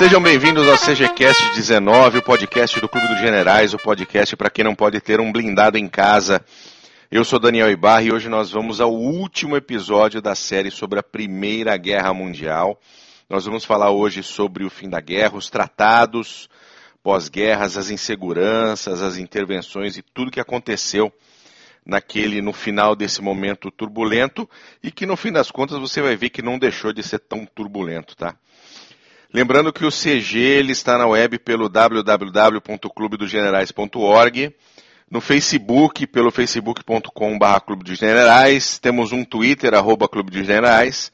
Sejam bem-vindos ao CGCast 19, o podcast do Clube dos Generais, o podcast para quem não pode ter um blindado em casa. Eu sou Daniel Ibarra e hoje nós vamos ao último episódio da série sobre a Primeira Guerra Mundial. Nós vamos falar hoje sobre o fim da guerra, os tratados pós-guerras, as inseguranças, as intervenções e tudo que aconteceu naquele no final desse momento turbulento e que no fim das contas você vai ver que não deixou de ser tão turbulento, tá? Lembrando que o CG ele está na web pelo www.clubedogenerais.org, no Facebook pelo facebook.com.br Clube dos Generais, temos um Twitter, arroba Clube dos Generais,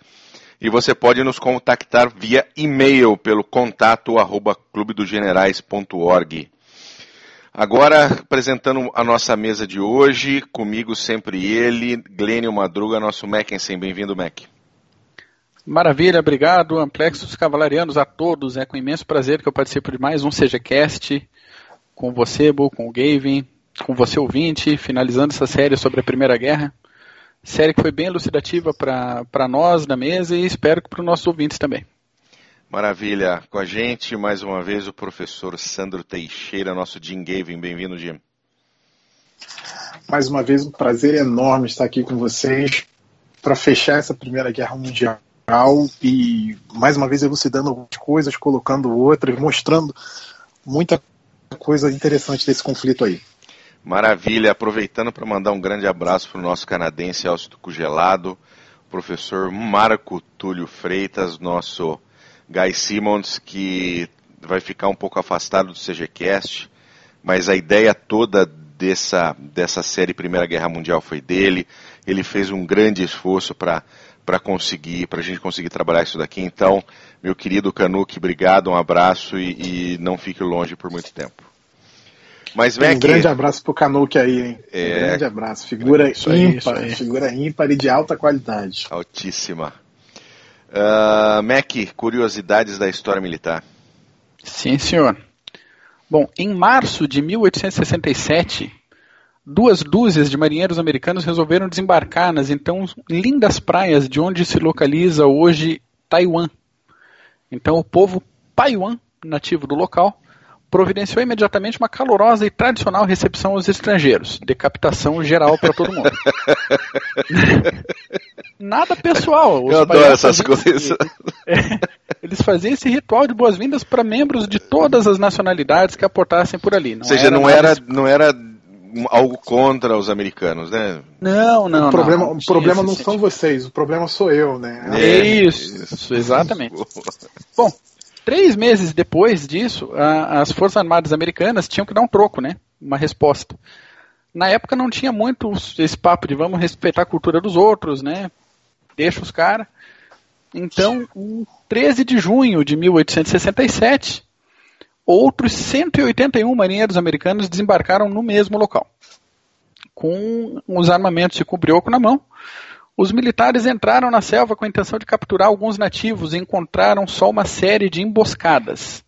e você pode nos contactar via e-mail pelo contato arroba clubedogenerais.org. Agora, apresentando a nossa mesa de hoje, comigo sempre ele, Glênio Madruga, nosso Mackensen. Bem-vindo, Mac. Maravilha, obrigado, Amplexos Cavalarianos, a todos. É com imenso prazer que eu participo de mais um CGCast com você, Bu, com o Gavin, com você ouvinte, finalizando essa série sobre a Primeira Guerra. Série que foi bem elucidativa para nós na mesa e espero que para os nossos ouvintes também. Maravilha. Com a gente, mais uma vez, o professor Sandro Teixeira, nosso Jim Gavin. Bem-vindo, Jim. Mais uma vez, um prazer enorme estar aqui com vocês para fechar essa Primeira Guerra Mundial e mais uma vez elucidando algumas coisas, colocando outras, mostrando muita coisa interessante desse conflito aí. Maravilha, aproveitando para mandar um grande abraço para o nosso canadense Elcio Gelado, professor Marco Túlio Freitas, nosso Guy Simmons, que vai ficar um pouco afastado do CGCast, mas a ideia toda dessa, dessa série Primeira Guerra Mundial foi dele. Ele fez um grande esforço para para conseguir, para a gente conseguir trabalhar isso daqui. Então, meu querido Canuque, obrigado, um abraço e, e não fique longe por muito tempo. Mas vem um aqui. grande abraço pro Canuque aí, hein? É... Um grande abraço. Figura ímpar, figura ímpar e de alta qualidade. Altíssima. Uh, Mac, curiosidades da história militar. Sim, senhor. Bom, em março de 1867, duas dúzias de marinheiros americanos resolveram desembarcar nas então lindas praias de onde se localiza hoje Taiwan. Então o povo Paiwan, nativo do local, providenciou imediatamente uma calorosa e tradicional recepção aos estrangeiros, decapitação geral para todo mundo. Nada pessoal. Eu adoro essas coisas. é, eles faziam esse ritual de boas-vindas para membros de todas as nacionalidades que aportassem por ali. Ou seja, não era, não era algo contra os americanos, né? Não, não. O problema, não, o problema não são vocês, o problema sou eu, né? É, isso, isso, exatamente. Bom, três meses depois disso, a, as Forças Armadas Americanas tinham que dar um troco, né? Uma resposta. Na época não tinha muito esse papo de vamos respeitar a cultura dos outros, né? Deixa os caras. Então, em 13 de junho de 1867, Outros 181 marinheiros americanos desembarcaram no mesmo local. Com os armamentos de cubrioco na mão, os militares entraram na selva com a intenção de capturar alguns nativos e encontraram só uma série de emboscadas.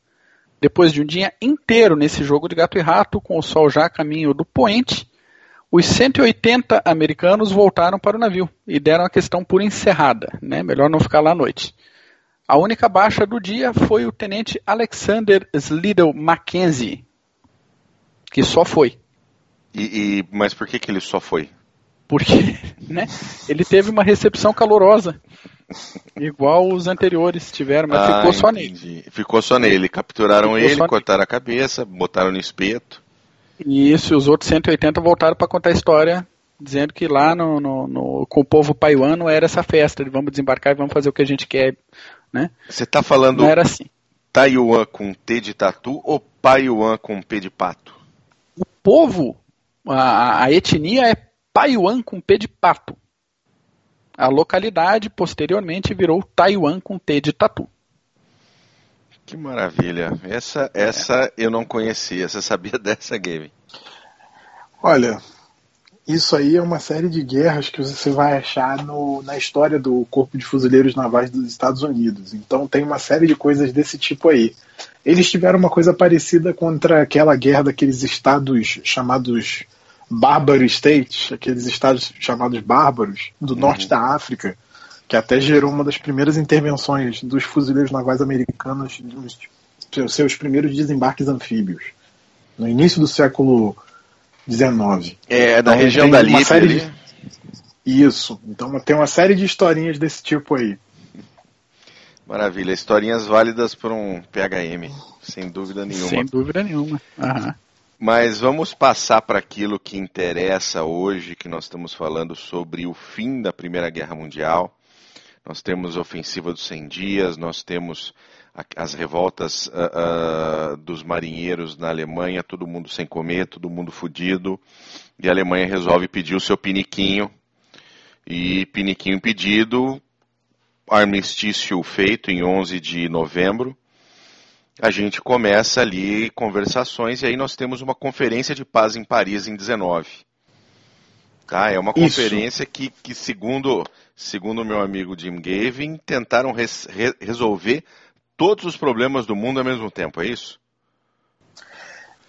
Depois de um dia inteiro nesse jogo de gato e rato, com o sol já a caminho do poente, os 180 americanos voltaram para o navio e deram a questão por encerrada. Né? Melhor não ficar lá à noite. A única baixa do dia foi o tenente Alexander Slidell Mackenzie, que só foi. E, e, mas por que, que ele só foi? Porque né, ele teve uma recepção calorosa, igual os anteriores tiveram, mas ah, ficou só entendi. nele. Ficou só nele. Capturaram ficou ele, cortaram nele. a cabeça, botaram no espeto. E isso, e os outros 180 voltaram para contar a história, dizendo que lá no, no, no, com o povo paiuano era essa festa de vamos desembarcar e vamos fazer o que a gente quer né? Você está falando Não era assim. Taiwan com T de tatu ou Paiuan com P de pato? O povo, a, a etnia é Paiuan com P de pato. A localidade posteriormente virou Taiwan com T de tatu. Que maravilha. Essa, essa eu não conhecia. Você sabia dessa, game? Olha, isso aí é uma série de guerras que você vai achar no, na história do Corpo de Fuzileiros Navais dos Estados Unidos. Então tem uma série de coisas desse tipo aí. Eles tiveram uma coisa parecida contra aquela guerra daqueles estados chamados Bárbaro States, aqueles estados chamados bárbaros do uhum. norte da África, que até gerou uma das primeiras intervenções dos fuzileiros navais americanos nos seus primeiros desembarques anfíbios, no início do século XIX. É, da então, região da Líbia. De... Isso. Então tem uma série de historinhas desse tipo aí. Maravilha, historinhas válidas para um PHM, sem dúvida nenhuma. Sem dúvida nenhuma. Uhum. Mas vamos passar para aquilo que interessa hoje, que nós estamos falando sobre o fim da Primeira Guerra Mundial. Nós temos a ofensiva dos 100 dias, nós temos as revoltas uh, uh, dos marinheiros na Alemanha, todo mundo sem comer, todo mundo fudido, e a Alemanha resolve pedir o seu piniquinho, e piniquinho pedido, armistício feito em 11 de novembro, a gente começa ali conversações, e aí nós temos uma conferência de paz em Paris em 19. Tá? É uma conferência que, que, segundo segundo meu amigo Jim Gavin, tentaram res, re, resolver todos os problemas do mundo ao mesmo tempo, é isso?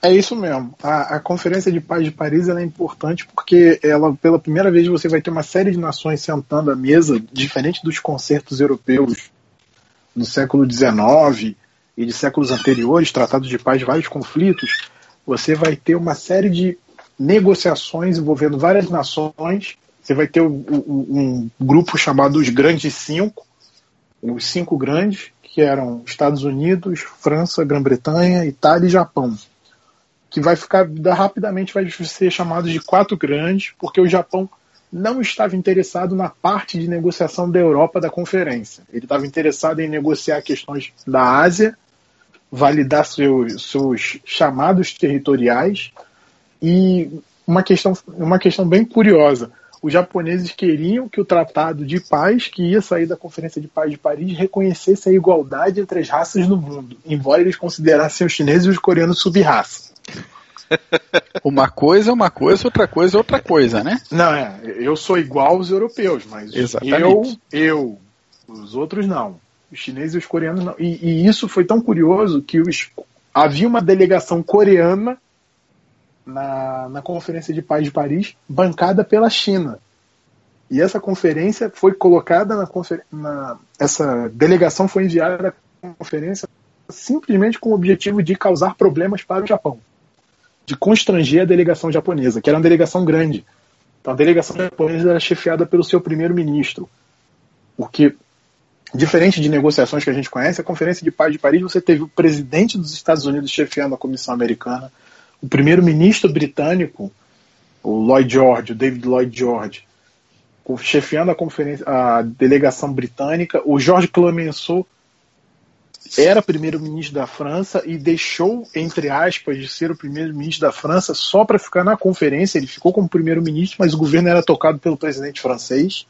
É isso mesmo. A, a Conferência de Paz de Paris é importante porque ela, pela primeira vez, você vai ter uma série de nações sentando à mesa, diferente dos concertos europeus do século XIX e de séculos anteriores, tratados de paz de vários conflitos. Você vai ter uma série de negociações envolvendo várias nações. Você vai ter um, um, um grupo chamado os Grandes Cinco, os cinco grandes, que eram Estados Unidos, França, Grã-Bretanha, Itália e Japão. Que vai ficar rapidamente vai ser chamado de quatro grandes, porque o Japão não estava interessado na parte de negociação da Europa da conferência. Ele estava interessado em negociar questões da Ásia, validar seus, chamados territoriais e uma questão, uma questão bem curiosa os japoneses queriam que o tratado de paz, que ia sair da Conferência de Paz de Paris, reconhecesse a igualdade entre as raças no mundo, embora eles considerassem os chineses e os coreanos sub-raça. Uma coisa é uma coisa, outra coisa é outra coisa, né? Não, é. Eu sou igual aos europeus, mas Exatamente. eu, eu, os outros não. Os chineses e os coreanos não. E, e isso foi tão curioso que os, havia uma delegação coreana na, na Conferência de Paz de Paris, bancada pela China. E essa conferência foi colocada na, essa delegação foi enviada à conferência simplesmente com o objetivo de causar problemas para o Japão, de constranger a delegação japonesa, que era uma delegação grande. Então a delegação japonesa era chefiada pelo seu primeiro-ministro, porque diferente de negociações que a gente conhece, a Conferência de Paz de Paris você teve o presidente dos Estados Unidos chefiando a Comissão Americana, o primeiro-ministro britânico, o Lloyd George, o David Lloyd George, chefiando a conferência, a delegação britânica, o George Clemenceau era primeiro-ministro da França e deixou, entre aspas, de ser o primeiro-ministro da França só para ficar na conferência. Ele ficou como primeiro-ministro, mas o governo era tocado pelo presidente francês.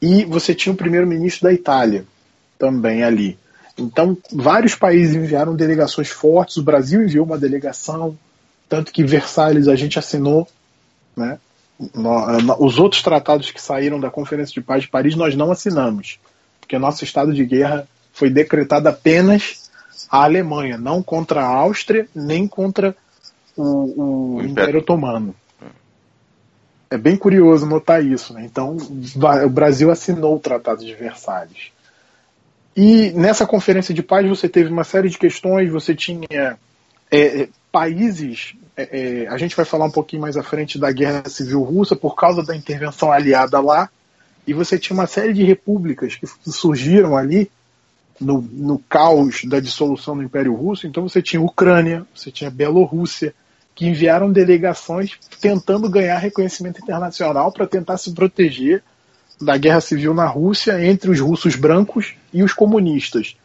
E você tinha o primeiro-ministro da Itália também ali. Então, vários países enviaram delegações fortes. O Brasil enviou uma delegação, tanto que Versalhes a gente assinou, né? Os outros tratados que saíram da Conferência de Paz de Paris nós não assinamos, porque nosso estado de guerra foi decretado apenas à Alemanha, não contra a Áustria nem contra o, o, o Império Otomano. É bem curioso notar isso. Né? Então, o Brasil assinou o Tratado de Versalhes. E nessa conferência de paz você teve uma série de questões, você tinha é, países, é, é, a gente vai falar um pouquinho mais à frente da Guerra Civil Russa por causa da intervenção aliada lá, e você tinha uma série de repúblicas que surgiram ali no, no caos da dissolução do Império Russo. Então você tinha Ucrânia, você tinha Bielorrússia, que enviaram delegações tentando ganhar reconhecimento internacional para tentar se proteger da guerra civil na Rússia entre os russos brancos e os comunistas.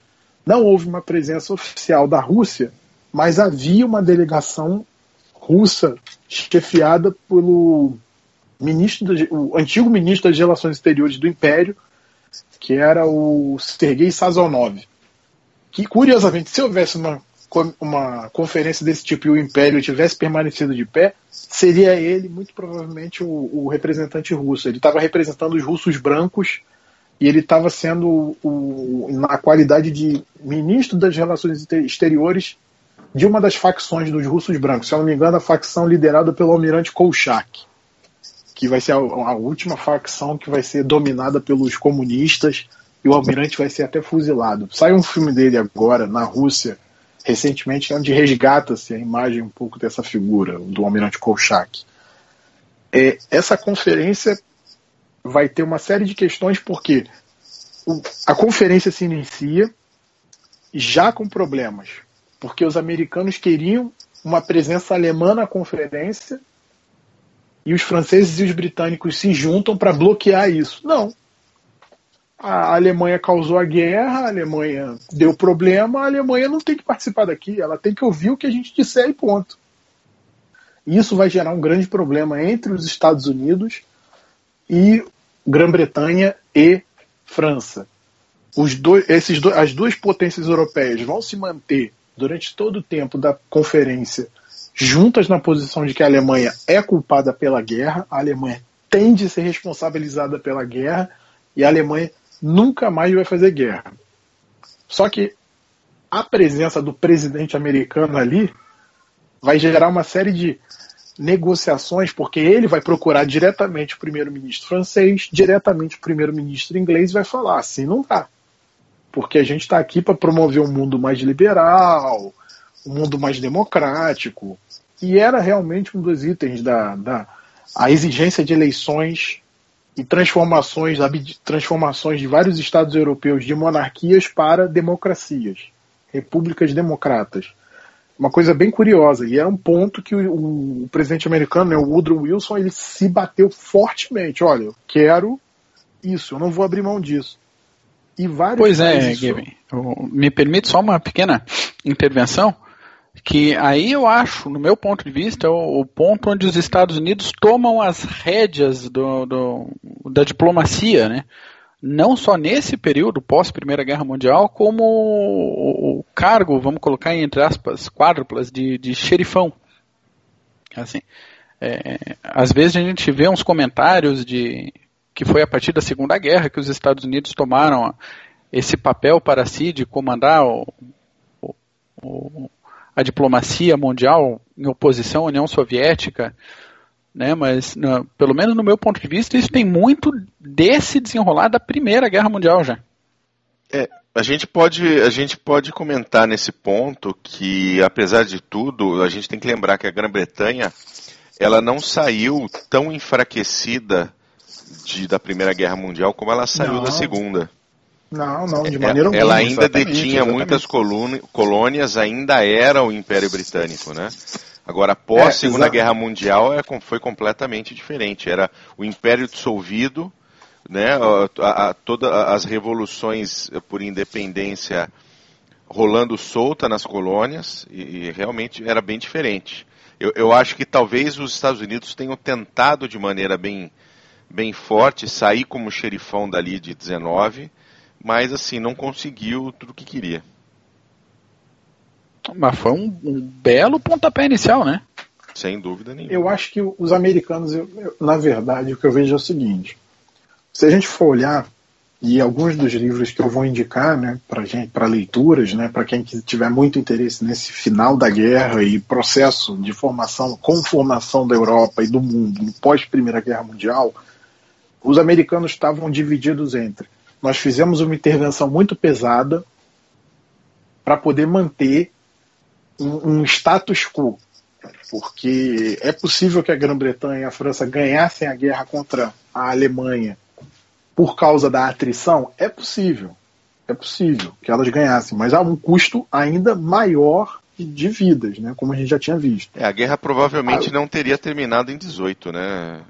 Não houve uma presença oficial da Rússia mas havia uma delegação russa chefiada pelo ministro o antigo ministro das Relações Exteriores do Império, que era o Sergei Sazonov. Que, curiosamente, se houvesse uma, uma conferência desse tipo e o Império tivesse permanecido de pé, seria ele, muito provavelmente, o, o representante russo. Ele estava representando os russos brancos e ele estava sendo, o, na qualidade de ministro das Relações Exteriores de uma das facções dos russos brancos, se eu não me engano, a facção liderada pelo almirante Kolchak, que vai ser a, a última facção que vai ser dominada pelos comunistas e o almirante vai ser até fuzilado. Sai um filme dele agora na Rússia recentemente, onde resgata-se a imagem um pouco dessa figura, do almirante Kolchak. É, essa conferência vai ter uma série de questões, porque a conferência se inicia já com problemas, porque os americanos queriam uma presença alemã na conferência e os franceses e os britânicos se juntam para bloquear isso. Não. A Alemanha causou a guerra, a Alemanha deu problema, a Alemanha não tem que participar daqui, ela tem que ouvir o que a gente disser e ponto. Isso vai gerar um grande problema entre os Estados Unidos e Grã-Bretanha e França. Os dois, esses dois, as duas potências europeias vão se manter durante todo o tempo da conferência juntas na posição de que a Alemanha é culpada pela guerra, a Alemanha tem de ser responsabilizada pela guerra e a Alemanha nunca mais vai fazer guerra. Só que a presença do presidente americano ali vai gerar uma série de negociações, porque ele vai procurar diretamente o primeiro-ministro francês, diretamente o primeiro-ministro inglês e vai falar assim: não dá. Porque a gente está aqui para promover um mundo mais liberal, um mundo mais democrático. E era realmente um dos itens da, da a exigência de eleições e transformações, transformações de vários estados europeus de monarquias para democracias, repúblicas democratas. Uma coisa bem curiosa, e era um ponto que o, o presidente americano, né, o Woodrow Wilson, ele se bateu fortemente. Olha, eu quero isso, eu não vou abrir mão disso. E vários pois é, Gavin. Me permite só uma pequena intervenção? Que aí eu acho, no meu ponto de vista, é o, o ponto onde os Estados Unidos tomam as rédeas do, do, da diplomacia, né? Não só nesse período pós Primeira Guerra Mundial, como o, cargo, vamos colocar entre aspas, quádruplas de, de xerifão. Assim, é, às vezes a gente vê uns comentários de que foi a partir da Segunda Guerra que os Estados Unidos tomaram esse papel para si de comandar o, o, a diplomacia mundial em oposição à União Soviética, né, mas no, pelo menos no meu ponto de vista isso tem muito desse desenrolar da Primeira Guerra Mundial já. É, a gente pode a gente pode comentar nesse ponto que apesar de tudo a gente tem que lembrar que a Grã-Bretanha ela não saiu tão enfraquecida de, da Primeira Guerra Mundial como ela saiu não. da Segunda. Não, não, de é, maneira alguma. Ela ainda detinha exatamente. muitas colônias, ainda era o Império Britânico, né? Agora, após a é, Segunda exatamente. Guerra Mundial, é, foi completamente diferente. Era o Império dissolvido, né? A, a, todas as revoluções por independência rolando solta nas colônias, e, e realmente era bem diferente. Eu, eu acho que talvez os Estados Unidos tenham tentado de maneira bem, bem forte sair como xerifão dali de 19 mas assim, não conseguiu tudo o que queria. Mas foi um, um, belo pontapé inicial, né? Sem dúvida nenhuma. Eu acho que os americanos, eu, eu, na verdade, o que eu vejo é o seguinte: se a gente for olhar, e alguns dos livros que eu vou indicar né, para gente, para leituras, né, para quem tiver muito interesse nesse final da guerra e processo de formação, conformação da Europa e do mundo no pós Primeira Guerra Mundial, os americanos estavam divididos entre nós fizemos uma intervenção muito pesada para poder manter um, um, status quo. Porque é possível que a Grã-Bretanha e a França ganhassem a guerra contra a Alemanha por causa da atrição? É possível. É possível que elas ganhassem, mas há um custo ainda maior de vidas, né, como a gente já tinha visto. É, a guerra provavelmente a... não teria terminado em 18, né?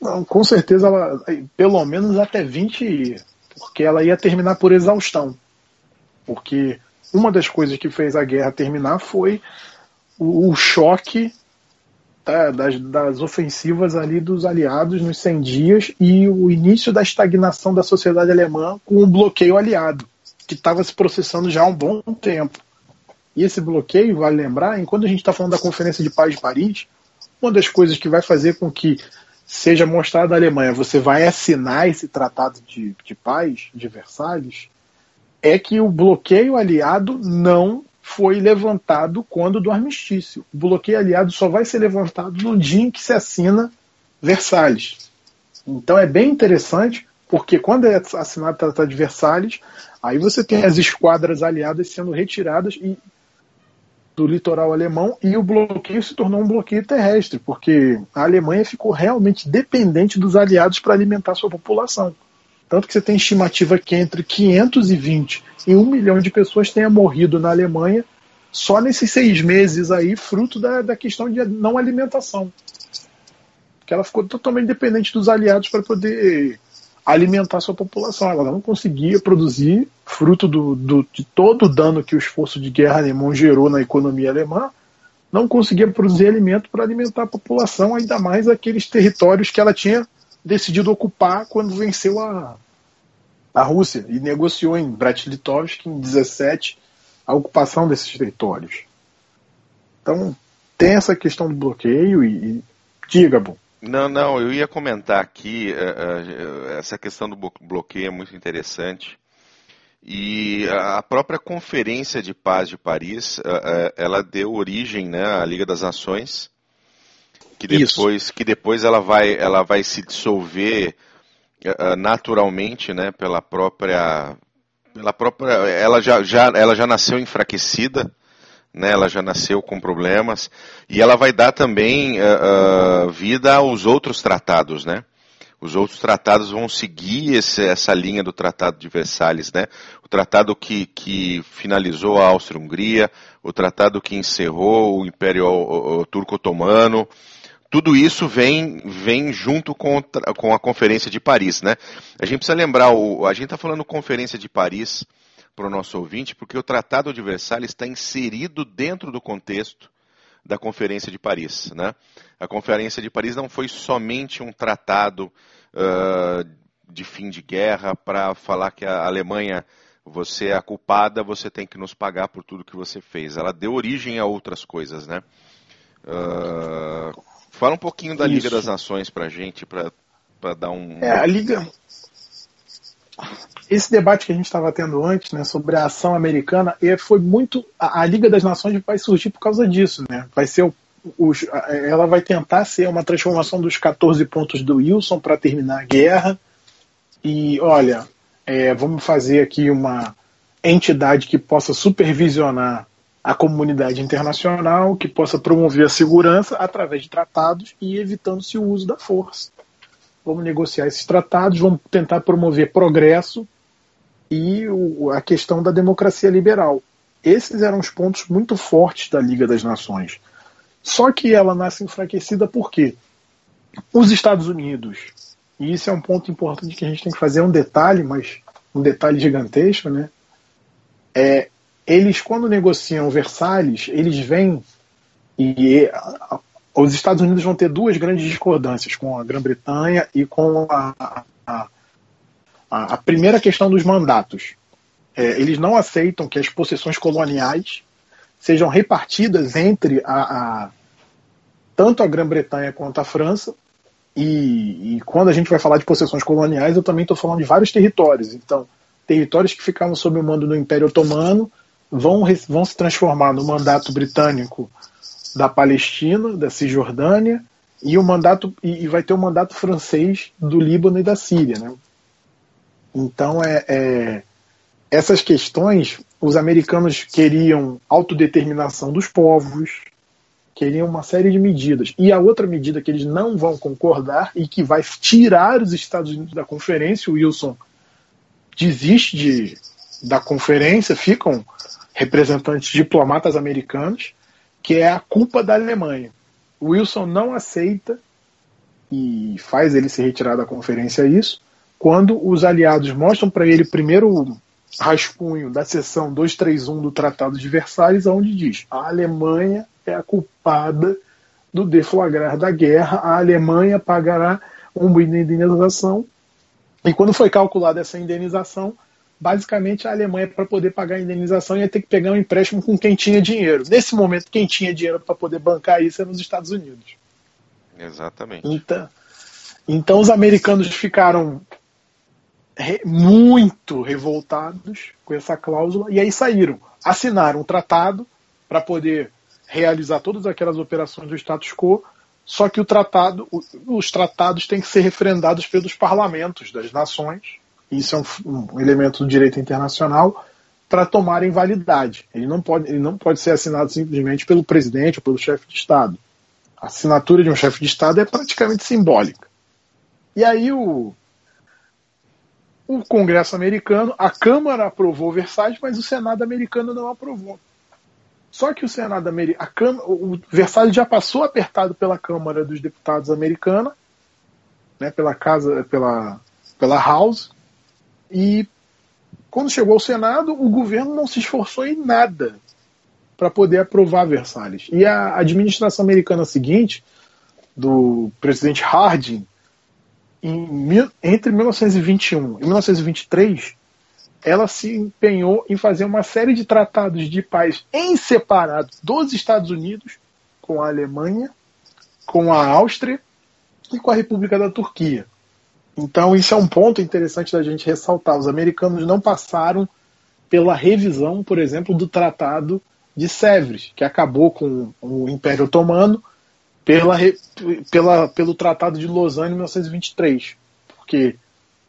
Não, com certeza, ela, pelo menos até 20 ia, porque ela ia terminar por exaustão. Porque uma das coisas que fez a guerra terminar foi o, o choque tá, das, das, ofensivas ali dos aliados nos 100 dias e o início da estagnação da sociedade alemã com o bloqueio aliado, que estava se processando já há um bom tempo. E esse bloqueio, vale lembrar, enquanto a gente está falando da Conferência de Paz de Paris, uma das coisas que vai fazer com que seja mostrado à Alemanha, você vai assinar esse tratado de, de paz de Versalhes, é que o bloqueio aliado não foi levantado quando do armistício. O bloqueio aliado só vai ser levantado no dia em que se assina Versalhes. Então é bem interessante Porque quando é assinado o Tratado de Versalhes, aí você tem as esquadras aliadas sendo retiradas e, do litoral alemão e o bloqueio se tornou um bloqueio terrestre, porque a Alemanha ficou realmente dependente dos aliados para alimentar sua população. Tanto que você tem estimativa que entre 520 e 1 milhão de pessoas tenha morrido na Alemanha só nesses seis meses aí, fruto da, da questão de não alimentação. Que ela ficou totalmente dependente dos aliados para poder alimentar sua população. Ela não conseguia produzir, fruto do, do, de todo o dano que o esforço de guerra alemão gerou na economia alemã, não conseguia produzir alimento para alimentar a população, ainda mais aqueles territórios que ela tinha decidido ocupar quando venceu a, a Rússia e negociou em Brest-Litovsk em 17 a ocupação desses territórios. Então tem essa questão do bloqueio e, e diga, bom. Não, não, eu ia comentar aqui, uh, uh, essa questão do bloqueio é muito interessante. E a própria Conferência de Paz de Paris, ela deu origem né, à Liga das Nações, que depois, que depois ela, vai, ela vai se dissolver naturalmente né, pela própria. Pela própria ela, já, já, ela já nasceu enfraquecida, né, ela já nasceu com problemas, e ela vai dar também uh, uh, vida aos outros tratados, né? Os outros tratados vão seguir esse, essa linha do Tratado de Versalhes, né? O tratado que, que finalizou a Áustria-Hungria, o tratado que encerrou o Império Turco-Otomano, tudo isso vem, vem junto com, com a Conferência de Paris, né? A gente precisa lembrar, o, a gente está falando Conferência de Paris, para o nosso ouvinte, porque o Tratado de Versalhes está inserido dentro do contexto da Conferência de Paris. Né? A Conferência de Paris não foi somente um tratado uh, de fim de guerra para falar que a Alemanha, você é a culpada, você tem que nos pagar por tudo que você fez. Ela deu origem a outras coisas. Né? Uh, fala um pouquinho da Isso. Liga das Nações para a gente, para dar um. É, a Liga esse debate que a gente estava tendo antes, né, sobre a ação americana, foi muito a, a, Liga das Nações vai surgir por causa disso, né? Vai ser o, os, ela vai tentar ser uma transformação dos 14 pontos do Wilson para terminar a guerra. E olha, é, vamos fazer aqui uma entidade que possa supervisionar a comunidade internacional, que possa promover a segurança através de tratados e evitando-se o uso da força. Vamos negociar esses tratados, vamos tentar promover progresso e o, a questão da democracia liberal. Esses eram os pontos muito fortes da Liga das Nações. Só que ela nasce enfraquecida por quê? Os Estados Unidos, e isso é um ponto importante que a gente tem que fazer, um detalhe, mas um detalhe gigantesco, né? É, eles, quando negociam Versalhes, eles vêm e a, os Estados Unidos vão ter duas grandes discordâncias com a Grã-Bretanha e com a, a, a, a primeira questão dos mandatos. É, eles não aceitam que as possessões coloniais sejam repartidas entre a, a tanto a Grã-Bretanha quanto a França. E, e, quando a gente vai falar de possessões coloniais, eu também estou falando de vários territórios. Então, territórios que ficavam sob o mando do Império Otomano vão, vão se transformar no mandato britânico da Palestina, da Cisjordânia, e o mandato e, vai ter o mandato francês do Líbano e da Síria, né? Então, é, é, essas questões, os americanos queriam autodeterminação dos povos, queriam uma série de medidas. E a outra medida que eles não vão concordar e que vai tirar os Estados Unidos da conferência, o Wilson desiste de, da conferência, ficam representantes diplomatas americanos, que é a culpa da Alemanha. O Wilson não aceita e faz ele se retirar da conferência isso, quando os aliados mostram para ele primeiro o rascunho da seção 231 do Tratado de Versalhes, onde diz a Alemanha é a culpada do deflagrar da guerra, a Alemanha pagará uma indenização. E quando foi calculada essa indenização, basicamente a Alemanha, para poder pagar a indenização, ia ter que pegar um empréstimo com quem tinha dinheiro. Nesse momento, quem tinha dinheiro para poder bancar isso era os Estados Unidos. Exatamente. Então, então os americanos ficaram re, muito revoltados com essa cláusula e aí saíram, assinaram um tratado para poder realizar todas aquelas operações do status quo, Só que o tratado, os tratados têm que ser refrendados pelos parlamentos das nações. Isso é um, um elemento do direito internacional para tomarem validade. Ele não, pode, ele não pode ser assinado simplesmente pelo presidente ou pelo chefe de Estado. A assinatura de um chefe de Estado é praticamente simbólica. E aí o, o Congresso americano, a Câmara aprovou Versalhes, mas o Senado americano não aprovou. Só que o Senado americano, o Versalhes já passou apertado pela Câmara dos Deputados americana, né, pela casa, pela, pela House, e quando chegou ao Senado, o governo não se esforçou em nada para poder aprovar Versalhes. E a administração americana seguinte, do presidente Harding, em, entre 1921 e 1923, ela se empenhou em fazer uma série de tratados de paz em separado dos Estados Unidos, com a Alemanha, com a Áustria e com a República da Turquia. Então, isso é um ponto interessante da gente ressaltar. Os americanos não passaram pela revisão, por exemplo, do Tratado de Sèvres, que acabou com o Império Otomano, pela, pela, pelo Tratado de Lausanne em 1923. Porque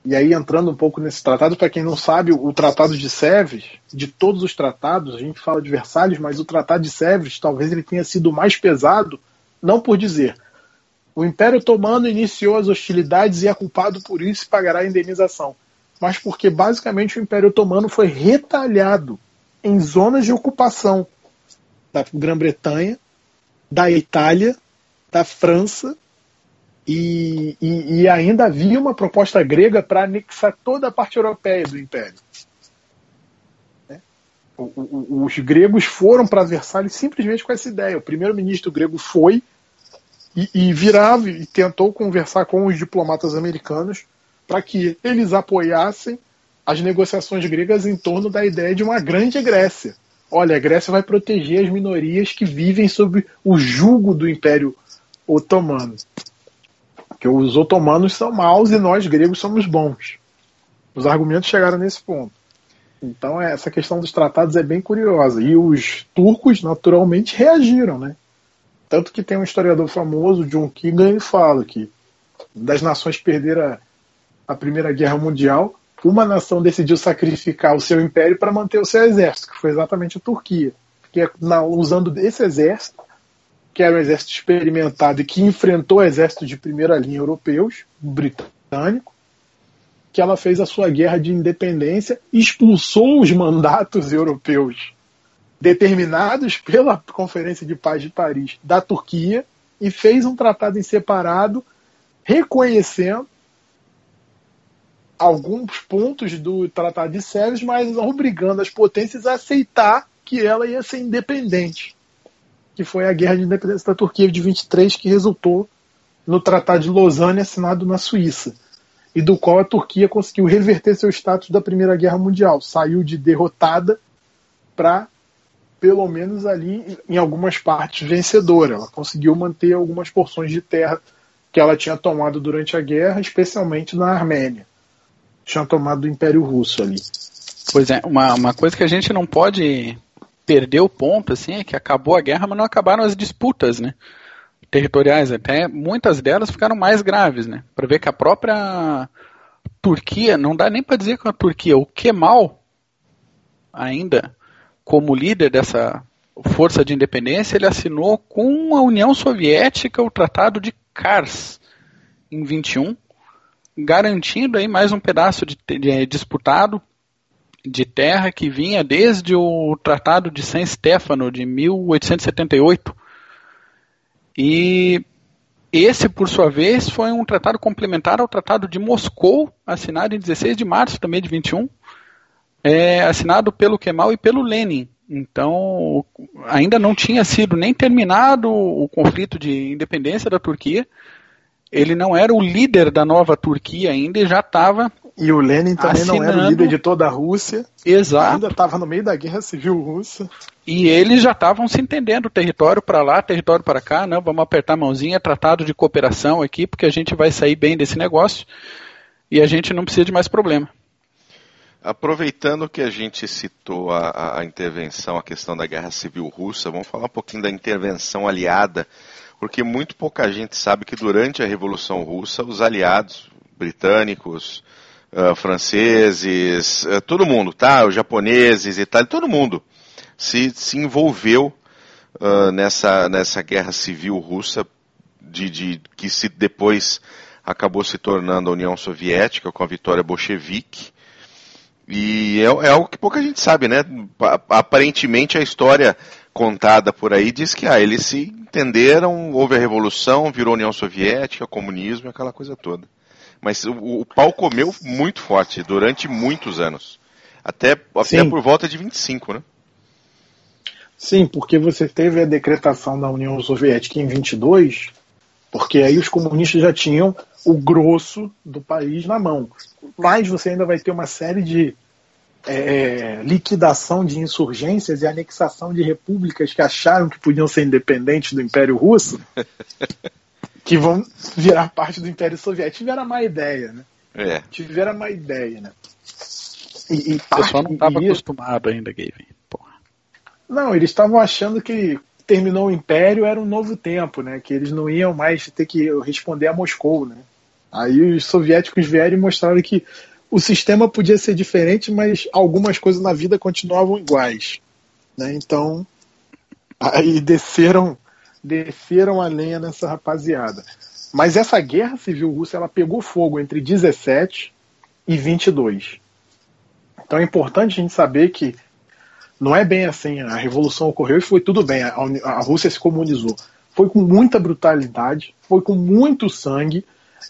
e aí, entrando um pouco nesse tratado, para quem não sabe, o Tratado de Sèvres, de todos os tratados, a gente fala de Versalhes, mas o Tratado de Sèvres talvez ele tenha sido mais pesado, não por dizer. O Império Otomano iniciou as hostilidades e é culpado por isso e pagará a indenização. Mas porque basicamente o Império Otomano foi retalhado em zonas de ocupação da Grã-Bretanha, da Itália, da França e, e, e ainda havia uma proposta grega para anexar toda a parte europeia do Império. O, os gregos foram para Versalhes simplesmente com essa ideia. O primeiro-ministro grego foi e, e virava e tentou conversar com os diplomatas americanos para que eles apoiassem as negociações gregas em torno da ideia de uma grande Grécia. Olha, a Grécia vai proteger as minorias que vivem sob o jugo do Império Otomano. Porque os otomanos são maus e nós gregos somos bons. Os argumentos chegaram nesse ponto. Então essa questão dos tratados é bem curiosa. E os turcos naturalmente reagiram, né? Tanto que tem um historiador famoso, John Keegan, ele fala que das nações perder a, a Primeira Guerra Mundial, uma nação decidiu sacrificar o seu império para manter o seu exército, que foi exatamente a Turquia. Porque na, usando esse exército, que era um exército experimentado e que enfrentou exércitos de primeira linha europeus, britânico, que ela fez a sua guerra de independência expulsou os mandatos europeus determinados pela Conferência de Paz de Paris da Turquia e fez um tratado em separado reconhecendo alguns pontos do Tratado de Sèvres, mas obrigando as potências a aceitar que ela ia ser independente que foi a Guerra de Independência da Turquia de 23, que resultou no Tratado de Lausanne assinado na Suíça, e do qual a Turquia conseguiu reverter seu status da Primeira Guerra Mundial. Saiu de derrotada para, pelo menos ali, em algumas partes, vencedora. Ela conseguiu manter algumas porções de terra que ela tinha tomado durante a guerra, especialmente na Armênia. Tinha tomado do Império Russo ali. Pois é, uma, uma coisa que a gente não pode perder o ponto, assim, é que acabou a guerra, mas não acabaram as disputas, né? Territoriais, até muitas delas ficaram mais graves, né? Para ver que a própria Turquia, não dá nem para dizer que a Turquia, o Kemal, ainda como líder dessa força de independência, ele assinou com a União Soviética o Tratado de Kars em 21, garantindo aí mais um pedaço de, de disputado de terra que vinha desde o Tratado de San Stefano de 1878. E esse, por sua vez, foi um tratado complementar ao Tratado de Moscou, assinado em 16 de março também de 21, é, assinado pelo Kemal e pelo Lenin. Então, ainda não tinha sido nem terminado o conflito de independência da Turquia. Ele não era o líder da nova Turquia ainda e já estava e o Lenin também assinando... não era o líder de toda a Rússia. Exato. Ainda estava no meio da guerra civil russa. E eles já estavam se entendendo, território para lá, território para cá, não, vamos apertar a mãozinha, tratado de cooperação aqui, porque a gente vai sair bem desse negócio e a gente não precisa de mais problema. Aproveitando que a gente citou a, a intervenção, a questão da guerra civil russa, vamos falar um pouquinho da intervenção aliada porque muito pouca gente sabe que durante a Revolução Russa, os aliados britânicos, uh, franceses, uh, todo mundo, tá? Os japoneses, Itália, todo mundo se, se envolveu uh, nessa, nessa guerra civil russa, de, de, que se depois acabou se tornando a União Soviética com a vitória bolchevique. E é, é, algo que pouca gente sabe, né? Aparentemente a história contada por aí diz que ah, eles se entenderam, houve a revolução, virou União Soviética, comunismo, aquela coisa toda. Mas o, o pau comeu muito forte durante muitos anos. Até, até por volta de 25, né? Sim, porque você teve a decretação da União Soviética em 22, porque aí os comunistas já tinham o grosso do país na mão. Mas você ainda vai ter uma série de é, liquidação de insurgências e anexação de repúblicas que acharam que podiam ser independentes do Império Russo, que vão virar parte do Império Soviético. Tiveram a má ideia, né? É. Tiveram a má ideia, né? E, e o pessoal não estava acostumado ainda, Gabe. Não, eles estavam achando que terminou o Império era um novo tempo, né? Que eles não iam mais ter que responder a Moscou, né? Aí os soviéticos vieram e mostraram que o sistema podia ser diferente, mas algumas coisas na vida continuavam iguais. Né? Então, aí desceram, desceram a lenha nessa rapaziada. Mas essa guerra civil russa ela pegou fogo entre 17 e 22. Então é importante a gente saber que não é bem assim. A revolução ocorreu e foi tudo bem. A, Rússia se comunizou. Foi com muita brutalidade, foi com muito sangue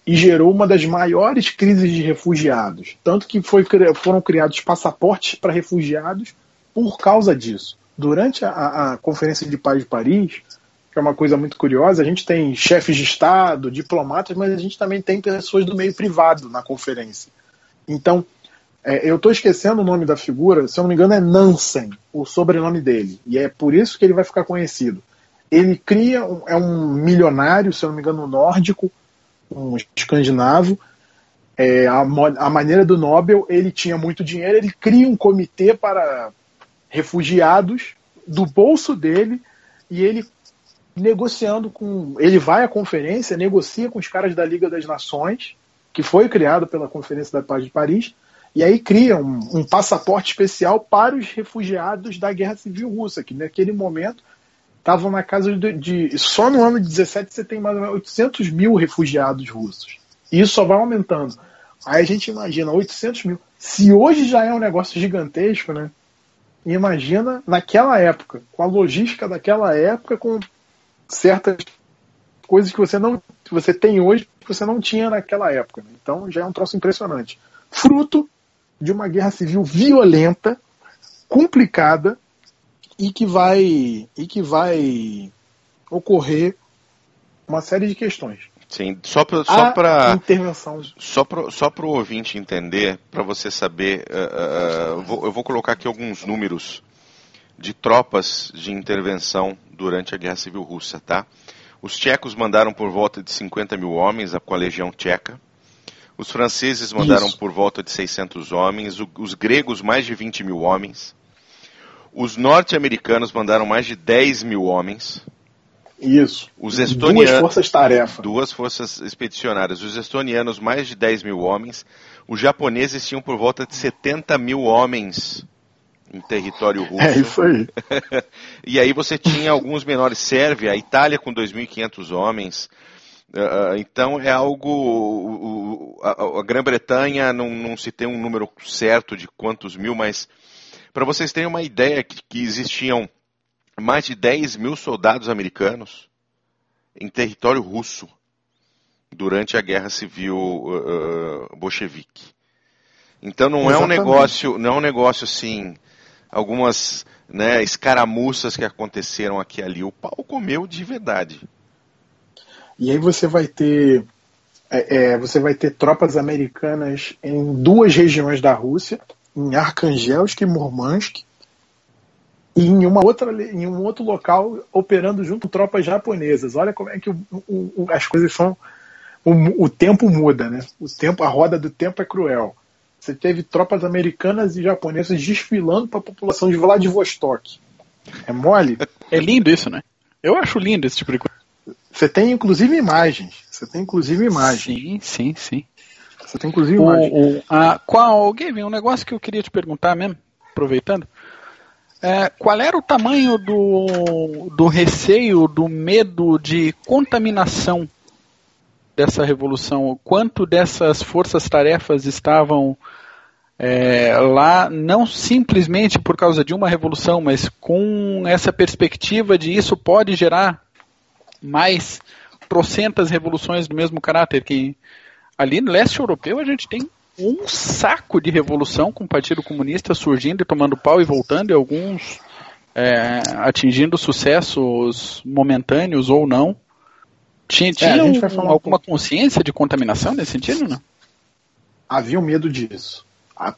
e gerou uma das maiores crises de refugiados. Tanto que foi, foram criados passaportes para refugiados por causa disso. Durante a, a, Conferência de Paz de Paris, é uma coisa muito curiosa, a gente tem chefes de Estado, diplomatas, mas a gente também tem pessoas do meio privado na conferência. Então, é, eu estou esquecendo o nome da figura, se eu não me engano é Nansen, o sobrenome dele, e é por isso que ele vai ficar conhecido. Ele cria, é um milionário, se eu não me engano, nórdico, um escandinavo. É, a, a, maneira do Nobel, ele tinha muito dinheiro, ele cria um comitê para refugiados do bolso dele e ele negociando com. Ele vai à conferência, negocia com os caras da Liga das Nações, que foi criado pela Conferência da Paz de Paris, e aí cria um, um passaporte especial para os refugiados da Guerra Civil Russa, que naquele momento estavam na casa de, de, Só no ano de 17 você tem mais ou menos 800 mil refugiados russos. E isso só vai aumentando. Aí a gente imagina 800 mil. Se hoje já é um negócio gigantesco, né? Imagina naquela época, com a logística daquela época, com certas coisas que você não que você tem hoje que você não tinha naquela época. Né? Então já é um troço impressionante. Fruto de uma guerra civil violenta, complicada, e que vai e que vai ocorrer uma série de questões. Sim, só para só para intervenção só para só para o ouvinte entender, para você saber, uh, uh, vou, eu vou colocar aqui alguns números de tropas de intervenção durante a Guerra Civil Russa, tá? Os tchecos mandaram por volta de 50 mil homens com a Legião Tcheca. Os franceses mandaram Isso. por volta de 600 homens. os gregos mais de 20 mil homens. Os norte-americanos mandaram mais de 10 mil homens. Isso. Os estonianos. Duas forças-tarefa. Duas forças expedicionárias. Os estonianos, mais de 10 mil homens. Os japoneses tinham por volta de 70 mil homens em território russo. É isso aí. e aí você tinha alguns menores. Sérvia, a Itália com 2.500 homens. Uh, então é algo. A, a Grã-Bretanha não, não se tem um número certo de quantos mil, mas para vocês terem uma ideia que, que existiam mais de 10 mil soldados americanos em território russo durante a guerra civil uh, bolchevique. Então não Exatamente. é um negócio, não é um negócio assim, algumas né, escaramuças que aconteceram aqui ali. O pau comeu de verdade. E aí você vai ter é, é, você vai ter tropas americanas em duas regiões da Rússia, em Arcangelsk e Murmansk, e em, uma outra, em um outro local operando junto com tropas japonesas. Olha como é que o, o, as coisas são. O, o, tempo muda, né? O tempo, a roda do tempo é cruel. Você teve tropas americanas e japonesas desfilando para a população de Vladivostok. É mole? É lindo isso, né? Eu acho lindo esse tipo de coisa. Você tem inclusive imagens. Você tem inclusive imagens. Sim, sim, sim. Você tem inclusive imagens. O, o, a, qual, Gavin, um negócio que eu queria te perguntar mesmo, aproveitando. É, qual era o tamanho do, do receio, do medo de contaminação dessa revolução? Quanto dessas forças-tarefas estavam é, lá, não simplesmente por causa de uma revolução, mas com essa perspectiva de isso pode gerar mais trocentas revoluções do mesmo caráter? Que ali no leste europeu a gente tem um saco de revolução com o Partido Comunista surgindo e tomando pau e voltando, e alguns é, atingindo sucessos momentâneos ou não. Tinha, tinha É, um- um alguma consciência de contaminação nesse sentido, não? Havia um medo disso. A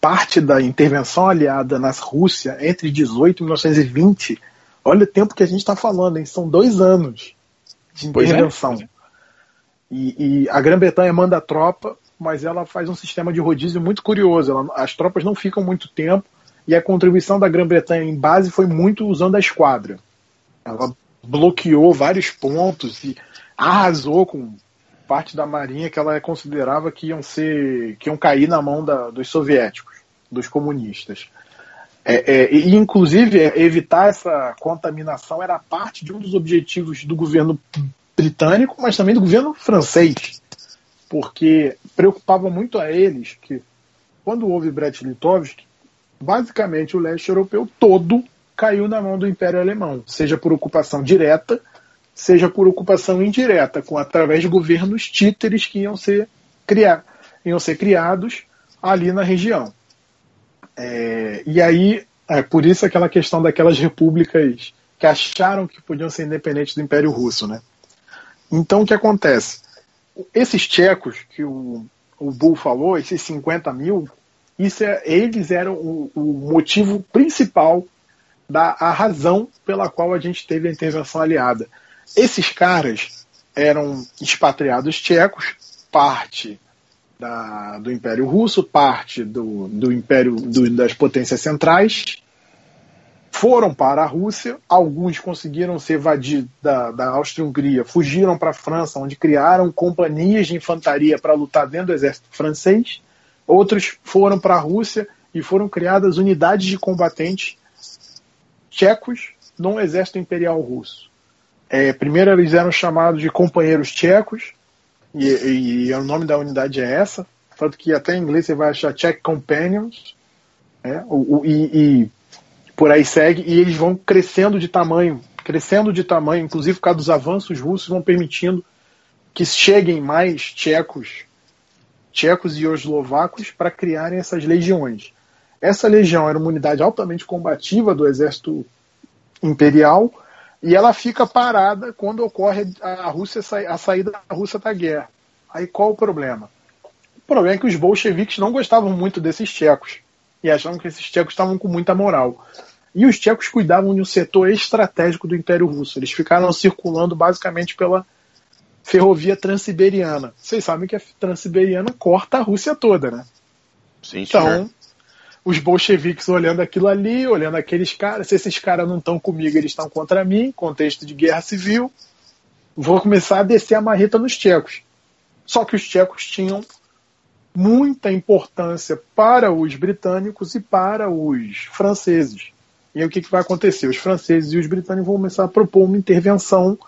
parte da intervenção aliada na Rússia entre 18 e 1920, olha o tempo que a gente está falando, hein? São dois anos de é. intervenção. E, e a Grã-Bretanha manda a tropa, mas ela faz um sistema de rodízio muito curioso. Ela- as tropas não ficam muito tempo e a contribuição da Grã-Bretanha em base foi muito usando a esquadra. Ela bloqueou vários pontos e arrasou com parte da marinha que ela considerava que iam ser que iam cair na mão da- dos soviéticos, dos comunistas. É, é, e inclusive é, evitar essa contaminação era parte de um dos objetivos do governo britânico, mas também do governo francês, porque preocupava muito a eles que quando houve Brest-Litovsk, basicamente o leste europeu todo caiu na mão do Império Alemão, seja por ocupação direta, seja por ocupação indireta, com através de governos títeres que iam ser, criar, iam ser criados ali na região. É, e aí, é por isso aquela questão daquelas repúblicas que acharam que podiam ser independentes do Império Russo, né? Então, o que acontece? Esses tchecos que o, o Bull falou, esses 50 mil, isso é, eles eram o, o motivo principal da a razão pela qual a gente teve a intervenção aliada. Esses caras eram expatriados tchecos, parte da, do Império Russo, parte do, do Império do- das potências centrais, foram para a Rússia, alguns conseguiram se evadir da, da Áustria-Hungria, fugiram para a França, onde criaram companhias de infantaria para lutar dentro do exército francês, outros foram para a Rússia e foram criadas unidades de combatentes tchecos no exército imperial russo. É, primeiro eles eram chamados de companheiros tchecos, e, e- e o nome da unidade é essa, tanto que até em inglês você vai achar Czech Companions, né, o- o- e, e por aí segue, e eles vão crescendo de tamanho, crescendo de tamanho, inclusive por causa dos avanços russos, vão permitindo que cheguem mais tchecos, tchecos e eslovacos para criarem essas legiões. Essa legião era uma unidade altamente combativa do exército imperial e ela fica parada quando ocorre a Rússia a saída da Rússia da guerra. Aí qual o problema? O problema é que os bolcheviques não gostavam muito desses tchecos e achavam que esses tchecos estavam com muita moral. E os tchecos cuidavam de um setor estratégico do Império Russo. Eles ficaram circulando basicamente pela ferrovia transiberiana. Vocês sabem que a transiberiana corta a Rússia toda, né? Sim. Então, os bolcheviques olhando aquilo ali, olhando aqueles caras, se esses caras não estão comigo, eles estão contra mim, contexto de guerra civil, vou começar a descer a marreta nos tchecos. Só que os tchecos tinham muita importância para os britânicos e para os franceses. E aí o que, que vai acontecer? Os franceses e os britânicos vão começar a propor uma intervenção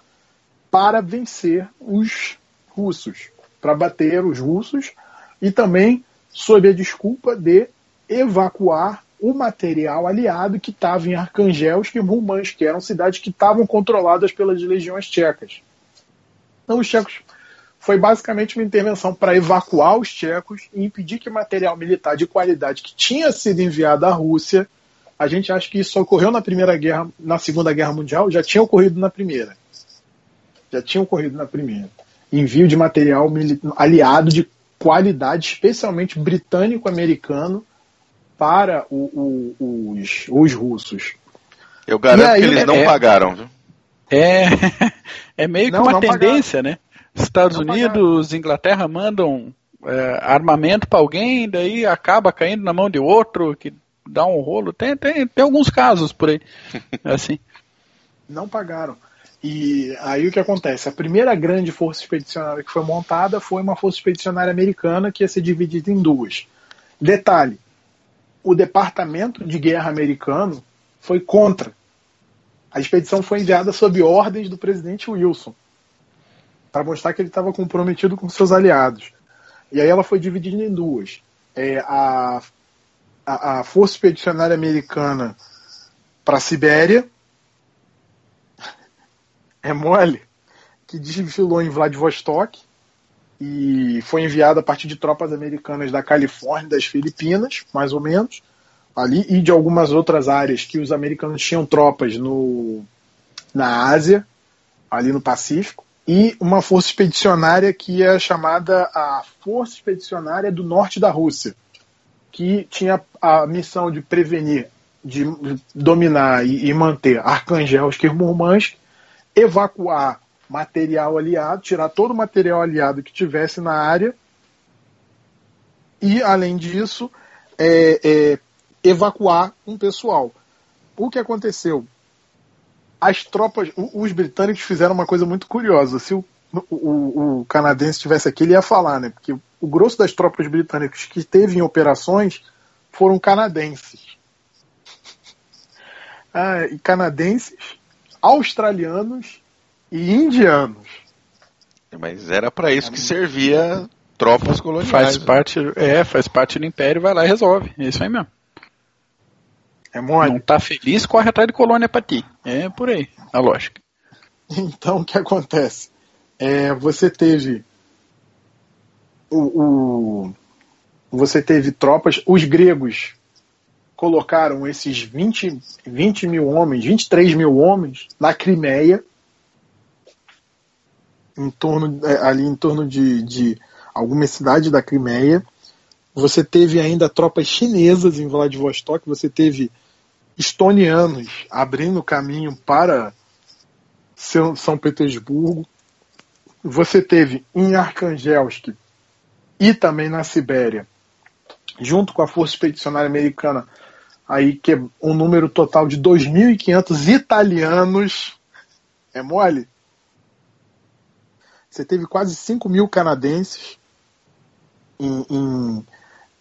para vencer os russos, para bater os russos e também sob a desculpa de evacuar o material aliado que estava em Arcangels e Murmansk, que eram cidades que estavam controladas pelas legiões tchecas. Então, os tchecos foi basicamente uma intervenção para evacuar os tchecos e impedir que material militar de qualidade que tinha sido enviado à Rússia, a gente acha que isso ocorreu na primeira guerra, na segunda guerra mundial, já tinha ocorrido na primeira, já tinha ocorrido na primeira. Envio de material aliado de qualidade, especialmente britânico-americano, para o- o- os, os russos. Eu garanto aí, que eles não é- pagaram, viu? É, é meio que Não, uma não tendência, né? Estados Não Unidos, Inglaterra mandam é, armamento para alguém, daí acaba caindo na mão de outro, que dá um rolo. Tem, tem, tem alguns casos por aí. Assim. Não pagaram. E aí o que acontece? A primeira grande força expedicionária que foi montada foi uma força expedicionária americana que ia ser dividida em duas. Detalhe: o Departamento de Guerra americano foi contra. A expedição foi enviada sob ordens do presidente Wilson para mostrar que ele estava comprometido com seus aliados. E aí ela foi dividida em duas. É, a, a, a Força Expedicionária Americana para a Sibéria é mole, que desfilou em Vladivostok e foi enviado a partir de tropas americanas da Califórnia, das Filipinas, mais ou menos, ali, e de algumas outras áreas que os americanos tinham tropas no, na Ásia, ali no Pacífico, e uma força expedicionária que é chamada a Força Expedicionária do Norte da Rússia, que tinha a missão de prevenir, de dominar e, manter Arcangelsk e Murmansk evacuar material aliado, tirar todo o material aliado que tivesse na área e, além disso, é, é, evacuar um pessoal. O que aconteceu? As tropas, os britânicos fizeram uma coisa muito curiosa. Se o, o, o canadense estivesse aqui, ele ia falar, né? Porque o grosso das tropas britânicas que esteve em operações foram canadenses. Ah, e canadenses australianos e indianos. Mas era para isso que servia tropas coloniais. Faz né? parte, é, faz parte do império, vai lá e resolve. É isso aí mesmo. É mole. Não tá feliz, corre atrás de colônia para ti. É por aí, a lógica. Então o que acontece? É, você teve o, o, você teve tropas, os gregos colocaram esses 20, 20 mil homens, 23 mil homens na Crimeia, em torno, é, ali em torno de, de alguma cidade da Crimeia. Você teve ainda tropas chinesas em Vladivostok, você teve estonianos abrindo caminho para São Petersburgo. Você teve em Arcangelsk e também na Sibéria, junto com a Força Expedicionária Americana, aí que é um número total de 2.500 italianos. É mole? Você teve quase 5 mil canadenses em, em,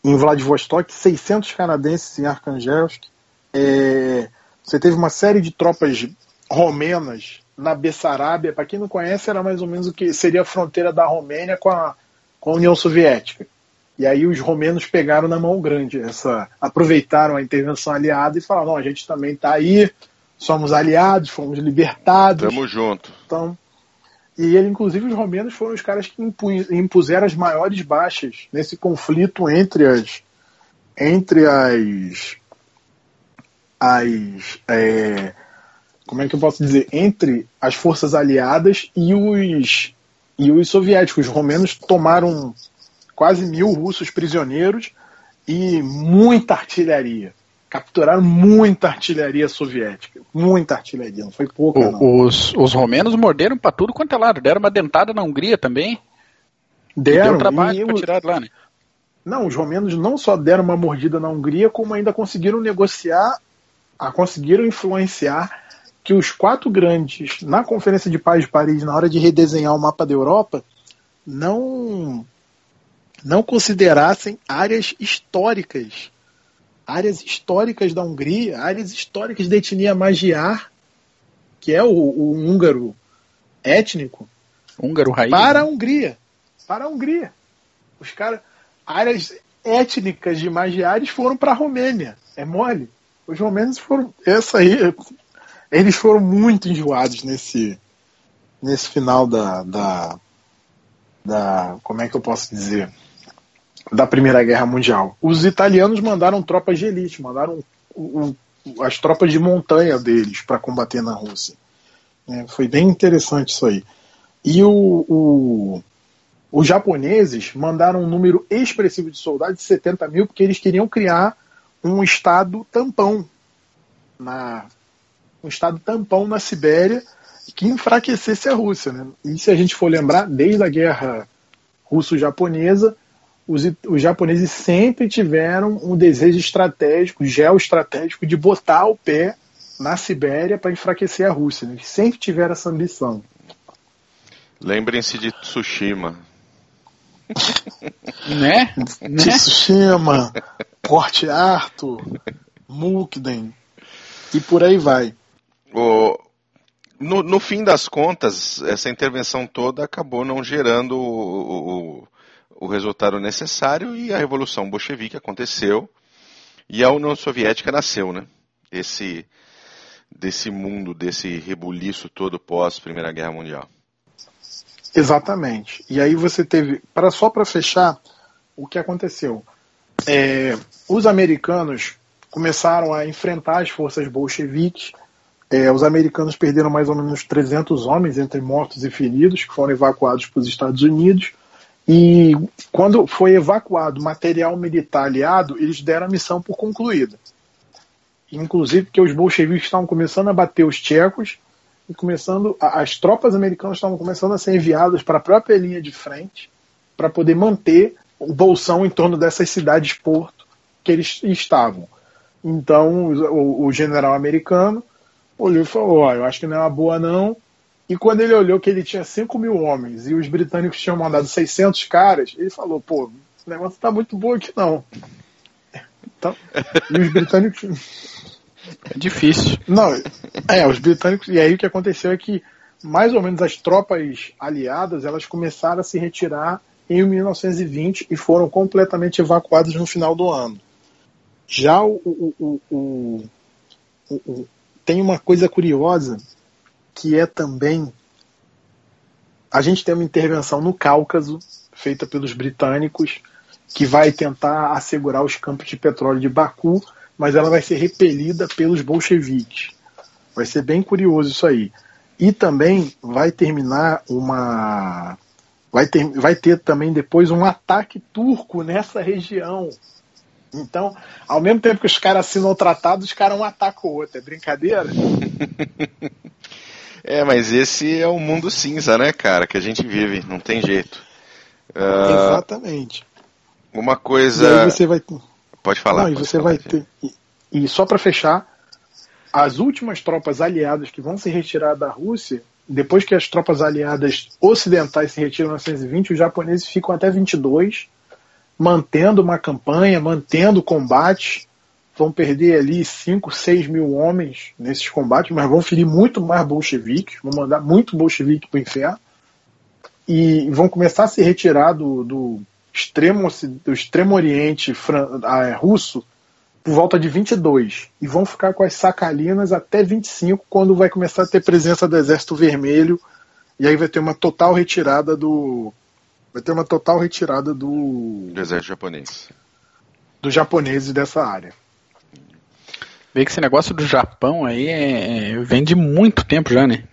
em Vladivostok, 600 canadenses em Arcangelsk. É, você teve uma série de tropas romenas na Bessarábia. Para quem não conhece, era mais ou menos o que seria a fronteira da Romênia com a, com a União Soviética. E aí os romenos pegaram na mão grande essa, aproveitaram a intervenção aliada e falaram: não, a gente também está aí, somos aliados, fomos libertados. Tamo junto. Então, e ele, inclusive, os romenos foram os caras que impuseram as maiores baixas nesse conflito entre as entre as as é, como é que eu posso dizer entre as forças aliadas e os e os soviéticos. Os romenos tomaram quase mil russos prisioneiros e muita artilharia. Capturaram muita artilharia soviética. Muita artilharia, não foi pouca. O. Os, os romenos morderam para tudo quanto é lado. Deram uma dentada na Hungria também. Deram. Deu trabalho para tirar de lá, né? Não, os romenos não só deram uma mordida na Hungria, como ainda conseguiram negociar, a, conseguiram influenciar que os quatro grandes, na Conferência de Paz de Paris, na hora de redesenhar o mapa da Europa, não não considerassem áreas históricas, áreas históricas da Hungria, áreas históricas da etnia magiar, que é o, o húngaro étnico, húngaro raiz, para a Hungria, para a Hungria. Os caras, áreas étnicas de magiares foram para a Romênia. É mole. Os romenos foram, essa aí, eles foram muito enjoados nesse nesse final da, da da como é que eu posso dizer da Primeira Guerra Mundial. Os italianos mandaram tropas de elite, mandaram o, o, as tropas de montanha deles para combater na Rússia. É, foi bem interessante isso aí. E o, os japoneses mandaram um número expressivo de soldados, de 70 mil, porque eles queriam criar um estado tampão na um estado tampão na Sibéria que enfraquecesse a Rússia. Né? E se a gente for lembrar, desde a guerra russo-japonesa, os, os japoneses sempre tiveram um desejo estratégico, geoestratégico, de botar o pé na Sibéria para enfraquecer a Rússia. Eles sempre tiveram essa ambição. Lembrem-se de Tsushima. né? né? Tsushima, Porte Arthur, Mukden e por aí vai. O, no, no, fim das contas, essa intervenção toda acabou não gerando o, o, o resultado necessário e a Revolução Bolchevique aconteceu e a União Soviética nasceu, né? Esse, desse mundo, desse rebuliço todo pós Primeira Guerra Mundial. Exatamente. E aí você teve, para só para fechar, o que aconteceu? É, os americanos começaram a enfrentar as forças bolcheviques. É, os americanos perderam mais ou menos 300 homens entre mortos e feridos, que foram evacuados para os Estados Unidos. E quando foi evacuado material militar aliado, eles deram a missão por concluída. Inclusive porque os bolcheviques estavam começando a bater os tchecos e começando as tropas americanas estavam começando a ser enviadas para a própria linha de frente para poder manter o bolsão em torno dessas cidades porto que eles estavam. Então o, o general americano olhou e falou: oh, eu acho que não é uma boa não. E quando ele olhou que ele tinha 5 mil homens e os britânicos tinham mandado 600 caras, ele falou: pô, esse negócio tá muito bom aqui não. Então, e os britânicos. É difícil. Não, é, os britânicos. E aí o que aconteceu é que mais ou menos as tropas aliadas elas começaram a se retirar em 1920 e foram completamente evacuadas no final do ano. Já o, o, o, o, tem uma coisa curiosa que é também a gente tem uma intervenção no Cáucaso feita pelos britânicos que vai tentar assegurar os campos de petróleo de Baku, mas ela vai ser repelida pelos bolcheviques. Vai ser bem curioso isso aí. E também vai terminar uma vai ter, vai ter também depois um ataque turco nessa região. Então, ao mesmo tempo que os caras assinam o tratado, os caras um atacam o outro. É brincadeira? é, mas esse é o mundo cinza, né, cara, que a gente vive. Não tem jeito. Uh, Exatamente. Uma coisa. E aí você vai. Pode falar. Não, pode e você falar, vai ter. E, e só para fechar, as últimas tropas aliadas que vão se retirar da Rússia depois que as tropas aliadas ocidentais se retiram em 1920, os japoneses ficam até 22, mantendo uma campanha, mantendo combate. Vão perder ali 5, 6 mil homens nesses combates, mas vão ferir muito mais bolcheviques, vão mandar muito bolchevique para o inferno. E vão começar a se retirar do, do extremo, do extremo oriente ah, russo por volta de 22 e vão ficar com as sacalinas até 25, quando vai começar a ter presença do Exército Vermelho e aí vai ter uma total retirada do vai ter uma total retirada do, do exército japonês dos japoneses dessa área. Vê que esse negócio do Japão aí é, é, vem de muito tempo já, né?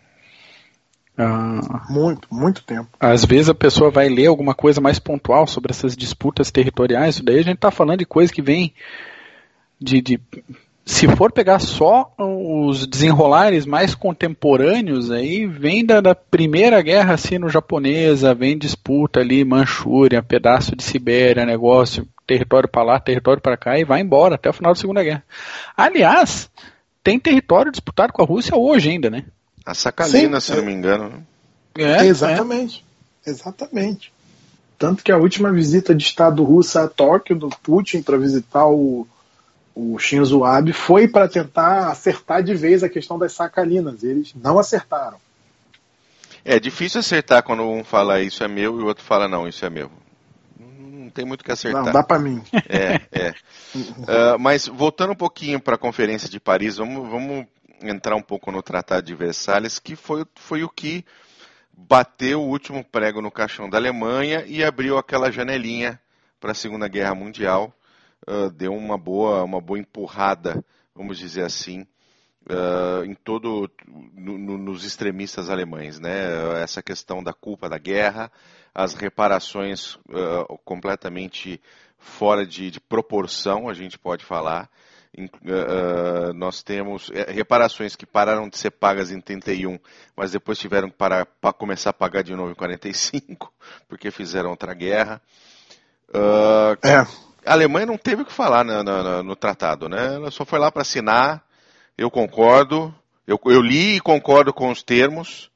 Ah, muito, muito tempo. Às vezes a pessoa vai ler alguma coisa mais pontual sobre essas disputas territoriais, isso daí a gente está falando de coisa que vem de, de se for pegar só os desenrolares mais contemporâneos, aí vem da, da primeira guerra sino-japonesa, vem disputa ali, Manchúria, pedaço de Sibéria, negócio, território para lá, território para cá, e vai embora até o final da Segunda Guerra. Aliás, tem território disputado com a Rússia hoje ainda, né? A Sacalina, Sim, se é, não me engano. Né? É, exatamente. É. Exatamente. Tanto que a última visita de Estado russo a Tóquio do Putin para visitar o o Shinzo Abe foi para tentar acertar de vez a questão das sacalinas. Eles não acertaram. É difícil acertar quando um fala isso é meu e o outro fala não, isso é meu. Não tem muito que acertar. Não, dá para mim. É, é. uh, mas voltando um pouquinho para a Conferência de Paris, vamos, vamos entrar um pouco no Tratado de Versalhes, que foi, foi o que bateu o último prego no caixão da Alemanha e abriu aquela janelinha para a Segunda Guerra Mundial uh, deu uma boa, uma boa empurrada, vamos dizer assim, uh, em todo no, no, nos extremistas alemães, né? Essa questão da culpa da guerra, as reparações uh, completamente fora de, de, proporção, a gente pode falar. Uh, nós temos reparações que pararam de ser pagas em 31, mas depois tiveram que parar para começar a pagar de novo em 45, porque fizeram outra guerra. É a Alemanha não teve o que falar no, no, no tratado, né? Ela só foi lá para assinar, eu concordo, eu, eu li e concordo com os termos,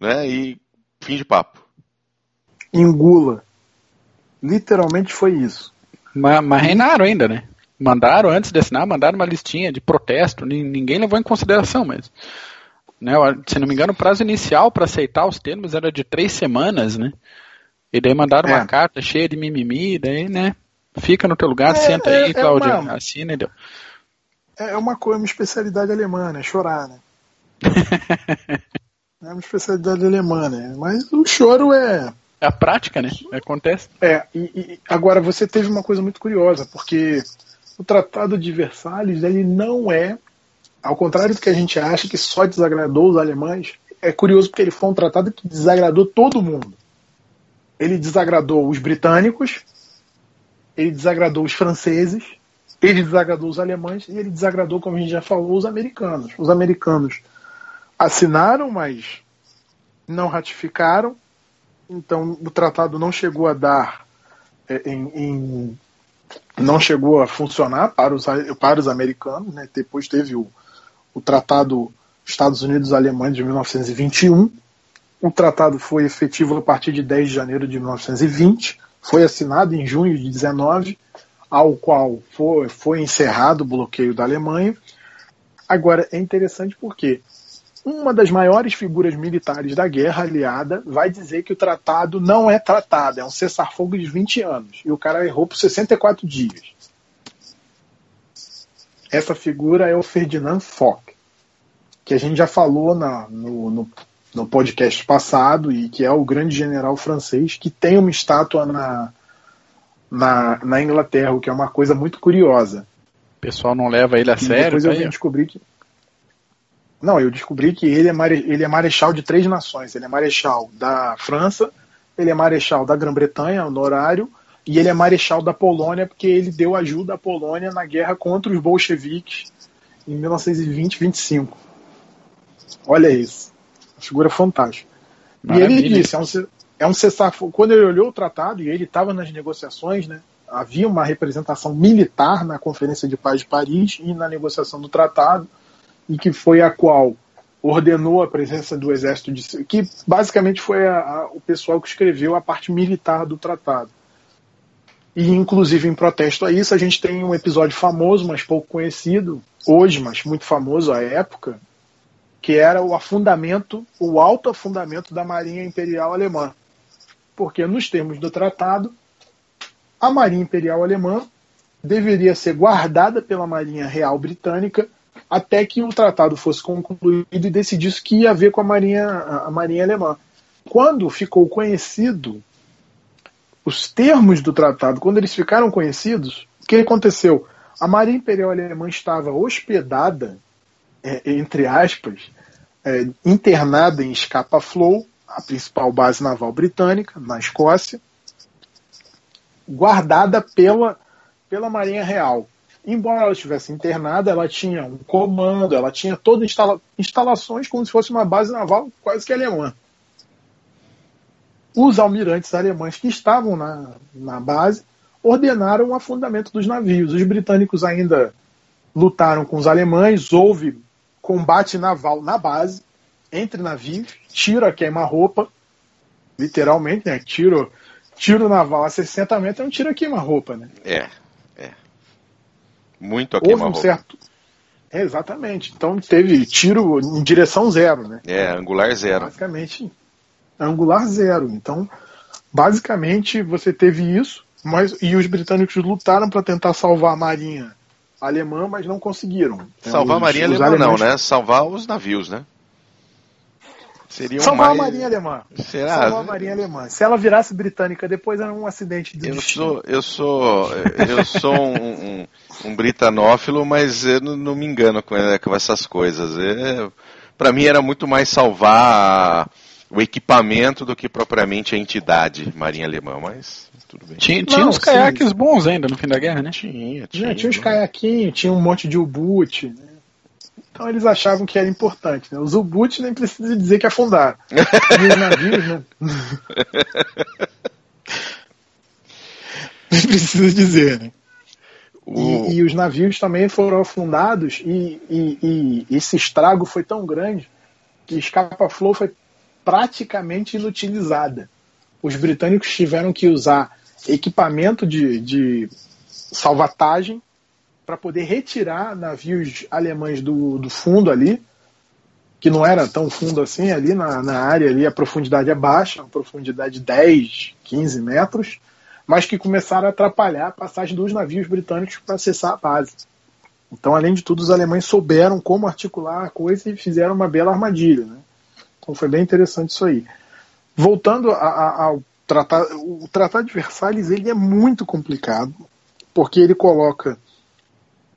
né? E fim de papo. Engula. Literalmente foi isso. Mas, mas reinaram ainda, né? Mandaram, antes de assinar, mandaram uma listinha de protesto, ninguém levou em consideração, mas. Né, se não me engano, o prazo inicial para aceitar os termos era de três semanas, né? E daí mandaram é. uma carta cheia de mimimi, daí, né? Fica no teu lugar, é, senta é, aí, Cláudia, é uma, assina e deu. É uma coisa, uma especialidade alemã, né? Chorar, né? é uma especialidade alemã, né? Mas o choro é. É a prática, né? Acontece. É, e, e agora você teve uma coisa muito curiosa, porque o Tratado de Versalhes, ele não é, ao contrário do que a gente acha, que só desagradou os alemães, é curioso porque ele foi um tratado que desagradou todo mundo. Ele desagradou os britânicos, ele desagradou os franceses, ele desagradou os alemães e ele desagradou, como a gente já falou, os americanos. Os americanos assinaram, mas não ratificaram, então o tratado não chegou a dar é, em, em não chegou a funcionar para os, para os americanos, né? depois teve o, o Tratado Estados Unidos-Alemanha de 1921, o tratado foi efetivo a partir de 10 de janeiro de 1920, foi assinado em junho de 19, ao qual foi, foi encerrado o bloqueio da Alemanha. Agora, é interessante porque uma das maiores figuras militares da guerra aliada vai dizer que o tratado não é tratado, é um cessar-fogo de 20 anos. E o cara errou por 64 dias. Essa figura é o Ferdinand Foch, que a gente já falou na, no, no, no podcast passado e que é o grande general francês que tem uma estátua na, na, na Inglaterra, o que é uma coisa muito curiosa. O pessoal não leva ele a e sério. Depois eu vim descobrir que. Não, eu descobri que ele é, mare... ele é marechal de três nações. Ele é marechal da França, ele é marechal da Grã-Bretanha, honorário, e ele é marechal da Polônia, porque ele deu ajuda à Polônia na guerra contra os bolcheviques em 1920-25. Olha isso. Uma figura fantástica. Maravilha. E ele disse: é um, é um cessar-fogo. Quando ele olhou o tratado, e ele estava nas negociações, né, havia uma representação militar na Conferência de Paz de Paris e na negociação do tratado, e que foi a qual ordenou a presença do exército de que basicamente foi a, a, o pessoal que escreveu a parte militar do tratado. E inclusive em protesto a isso, a gente tem um episódio famoso, mas pouco conhecido hoje, mas muito famoso à época, que era o afundamento, o alto afundamento da Marinha Imperial Alemã. Porque, nos termos do tratado, a Marinha Imperial Alemã deveria ser guardada pela Marinha Real Britânica até que o tratado fosse concluído e decidisse que ia haver com a Marinha, a Marinha Alemã. Quando ficou conhecido os termos do tratado, quando eles ficaram conhecidos, o que aconteceu? A Marinha Imperial Alemã estava hospedada é, entre aspas, é, internada em Scapa Flow, a principal base naval britânica, na Escócia, guardada pela, pela Marinha Real. Embora ela estivesse internada, ela tinha um comando, ela tinha todas instala instalações como se fosse uma base naval quase que alemã. Os almirantes alemães que estavam na, na base ordenaram o afundamento dos navios. Os britânicos ainda lutaram com os alemães, houve combate naval na base, entre navios, tiro a queima-roupa, literalmente, né? Tiro, tiro naval a 60 metros é um tiro a queima-roupa, né? É, é. Muito a queima-roupa. Um certo... É, exatamente. Então teve tiro em direção zero, né? É, angular zero. Basicamente, angular zero. Então, basicamente, você teve isso, mas e os britânicos lutaram para tentar salvar a marinha alemã, mas não conseguiram. Salvar os, a marinha alemã alemães... não, né? Salvar os navios, né? Seria Salvar mais... a marinha alemã. Será? Salvar a marinha alemã. Se ela virasse britânica depois era um acidente de eu destino. sou Eu sou, eu sou um, um, um britanófilo, mas eu não, não me engano com, com essas coisas. É, Para mim era muito mais salvar o equipamento do que propriamente a entidade marinha alemã, mas tudo bem. Tinha, tinha não, uns caiaques bons ainda no fim da guerra, né? Tinha, tinha. tinha uns caiaquinhos, tinha um monte de U-boot, né? Então eles achavam que era importante, né? Os U-boot nem precisa dizer que afundaram. e os navios, né? Nem precisa dizer, né? E, e, os navios também foram afundados e, e, e, esse estrago foi tão grande que a escapa-flor foi praticamente inutilizada. Os britânicos tiveram que usar equipamento de, de salvatagem para poder retirar navios alemães do, do fundo ali, que não era tão fundo assim ali na, na área ali, a profundidade é baixa, a profundidade de 10, 15 metros, mas que começaram a atrapalhar a passagem dos navios britânicos para acessar a base. Então, além de tudo, os alemães souberam como articular a coisa e fizeram uma bela armadilha. Né? Então foi bem interessante isso aí. Voltando a, a, ao tratado, o Tratado de Versalhes ele é muito complicado, porque ele coloca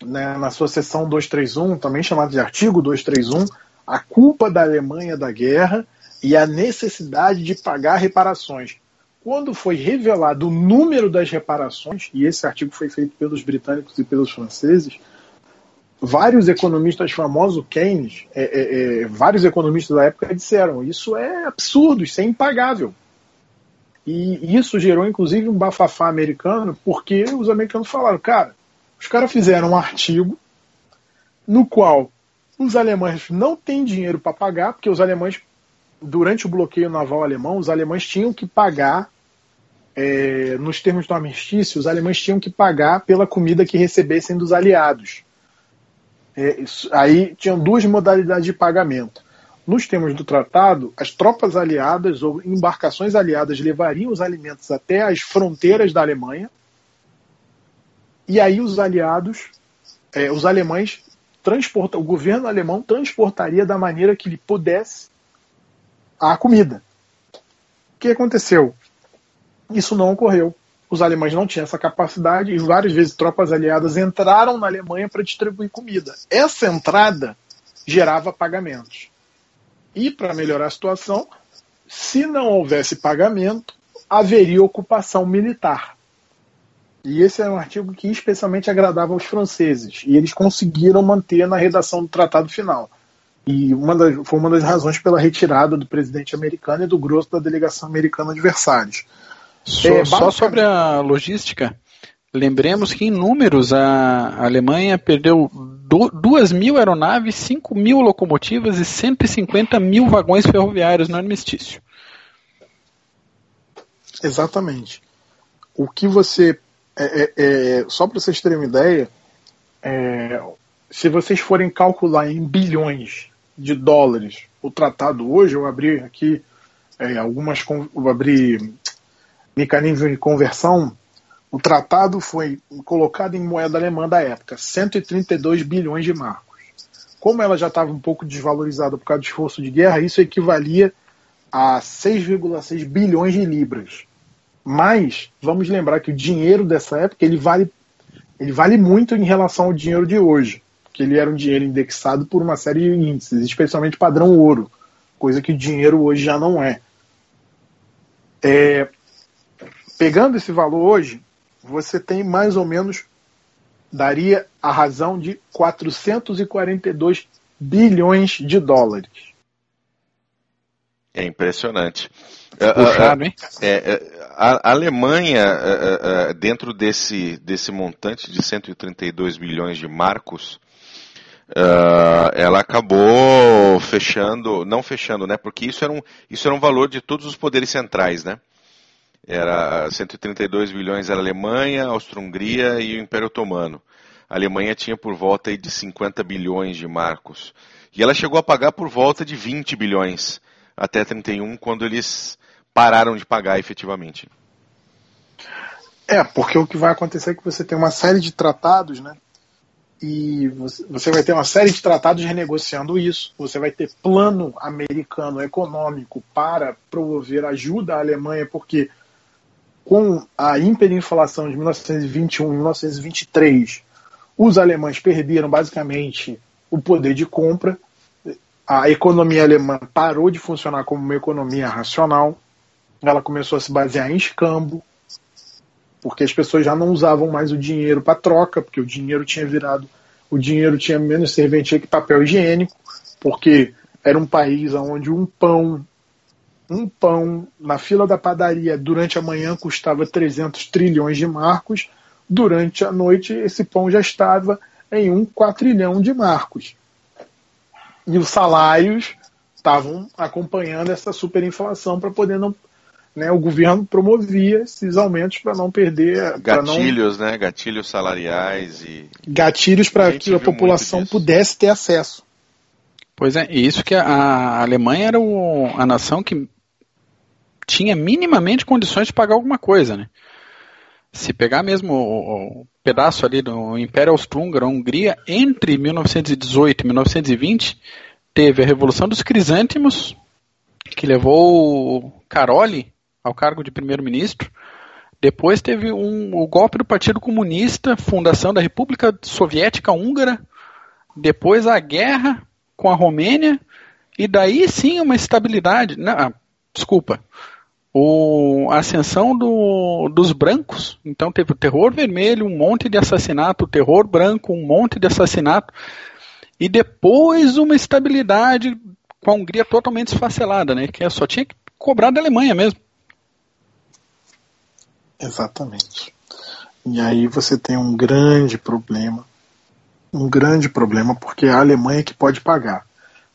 né, na sua seção 231, também chamada de artigo 231, a culpa da Alemanha da guerra e a necessidade de pagar reparações. Quando foi revelado o número das reparações, e esse artigo foi feito pelos britânicos e pelos franceses, vários economistas famosos, Keynes, é, é, é, vários economistas da época disseram: isso é absurdo, isso é impagável. E isso gerou inclusive um bafafá americano, porque os americanos falaram: cara, os caras fizeram um artigo no qual os alemães não têm dinheiro para pagar, porque os alemães, durante o bloqueio naval alemão, os alemães tinham que pagar, é, nos termos do armistício, os alemães tinham que pagar pela comida que recebessem dos aliados. É, isso, aí tinham duas modalidades de pagamento. Nos termos do tratado, as tropas aliadas ou embarcações aliadas levariam os alimentos até as fronteiras da Alemanha, e aí os aliados, é, os alemães, transporta, o governo alemão transportaria da maneira que lhe pudesse a comida. O que aconteceu? Isso não ocorreu os alemães não tinham essa capacidade e várias vezes tropas aliadas entraram na Alemanha para distribuir comida. Essa entrada gerava pagamentos. E para melhorar a situação, se não houvesse pagamento, haveria ocupação militar. E esse é um artigo que especialmente agradava aos franceses. E eles conseguiram manter na redação do tratado final. E uma das, foi uma das razões pela retirada do presidente americano e do grosso da delegação americana de Versalhes. So, é, só sobre a logística, lembremos que em números a Alemanha perdeu 2 mil aeronaves, 5 mil locomotivas e 150 mil vagões ferroviários no armistício. Exatamente. O que você. É, é, é, só para vocês terem uma ideia, é, se vocês forem calcular em bilhões de dólares o tratado hoje, eu abri aqui algumas. Eu abri mecanismo de conversão, o tratado foi colocado em moeda alemã da época, 132 bilhões de marcos. Como ela já estava um pouco desvalorizada por causa do esforço de guerra, isso equivalia a 6,6 bilhões de libras. Mas vamos lembrar que o dinheiro dessa época ele vale, ele vale muito em relação ao dinheiro de hoje, que ele era um dinheiro indexado por uma série de índices, especialmente padrão ouro, coisa que o dinheiro hoje já não é. é Pegando esse valor hoje, você tem mais ou menos, daria a razão de 442 bilhões de dólares. É impressionante. Puxado, hein? É, é, a Alemanha, é, dentro desse, desse montante de 132 bilhões de marcos, ela acabou fechando, não fechando, né? Porque isso era, um, isso era um valor de todos os poderes centrais, né? Era 132 bilhões era a Alemanha, Áustria-Hungria e o Império Otomano. A Alemanha tinha por volta de 50 bilhões de marcos. E ela chegou a pagar por volta de 20 bilhões até 31, quando eles pararam de pagar efetivamente. É, porque o que vai acontecer é que você tem uma série de tratados, né? E você vai ter uma série de tratados renegociando isso. Você vai ter plano americano econômico para promover ajuda à Alemanha, porque com a hiperinflação de 1921 e 1923, os alemães perderam basicamente o poder de compra, a economia alemã parou de funcionar como uma economia racional, ela começou a se basear em escambo, porque as pessoas já não usavam mais o dinheiro para troca, porque o dinheiro tinha virado, o dinheiro tinha menos serventia que papel higiênico, porque era um país onde um pão um pão na fila da padaria durante a manhã custava 300 trilhões de marcos, durante a noite esse pão já estava em um quatrilhão de marcos. E os salários estavam acompanhando essa superinflação para poder não. Né, o governo promovia esses aumentos para não perder. Gatilhos, não... né? Gatilhos salariais e. Gatilhos para que a população pudesse ter acesso. Pois é, e isso que a Alemanha era o, a nação que tinha minimamente condições de pagar alguma coisa, né? Se pegar mesmo o, o pedaço ali do Império Austro-Húngaro, Hungria, entre 1918 e 1920, teve a Revolução dos Crisântimos, que levou Caroli ao cargo de primeiro-ministro. Depois teve um, o golpe do Partido Comunista, fundação da República Soviética Húngara. Depois a guerra com a Romênia. E daí sim uma estabilidade. Não, ah, desculpa. O, a ascensão do, dos brancos. Então teve o terror vermelho, um monte de assassinato, o terror branco, um monte de assassinato e depois uma estabilidade com a Hungria totalmente esfacelada, né? Que só tinha que cobrar da Alemanha mesmo. Exatamente. E aí você tem um grande problema, um grande problema, porque é a Alemanha que pode pagar.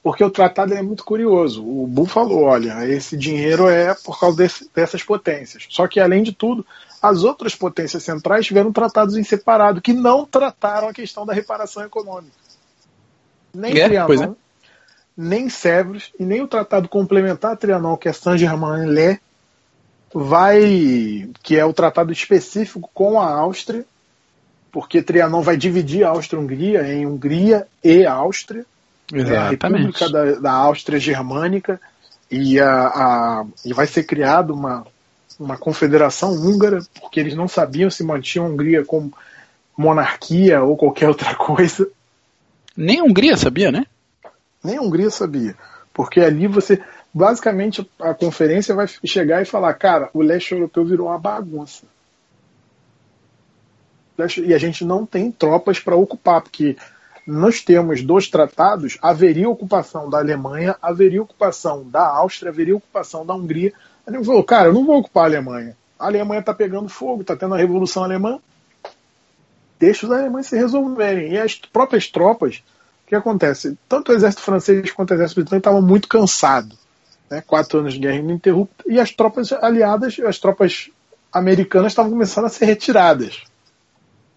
Porque o tratado é muito curioso. O Bu falou, olha, esse dinheiro é por causa desse, dessas potências. Só que, além de tudo, as outras potências centrais tiveram tratados em separado, que não trataram a questão da reparação econômica nem é, Trianon, é. nem Sèvres e nem o tratado complementar Trianon, que é Saint-Germain-en-Laye, vai, que é o tratado específico com a Áustria, porque Trianon vai dividir a Áustria-Hungria em Hungria e Áustria, Exatamente. É a República da, da Áustria Germânica, e, a, a, e vai ser criada uma, uma confederação húngara, porque eles não sabiam se mantinham a Hungria como monarquia ou qualquer outra coisa. Nem a Hungria sabia, né? Nem a Hungria sabia. Porque ali você. Basicamente, a conferência vai chegar e falar: cara, o leste europeu virou uma bagunça. E a gente não tem tropas para ocupar, porque nós temos dois tratados, haveria ocupação da Alemanha, haveria ocupação da Áustria, haveria ocupação da Hungria. Ele falou, cara, eu não vou ocupar a Alemanha. A Alemanha está pegando fogo, está tendo a Revolução Alemã, deixa os alemães se resolverem. E as próprias tropas, o que acontece? Tanto o exército francês quanto o exército britânico estavam muito cansados. Né? Quatro anos de guerra ininterrupta. E as tropas aliadas, as tropas americanas estavam começando a ser retiradas.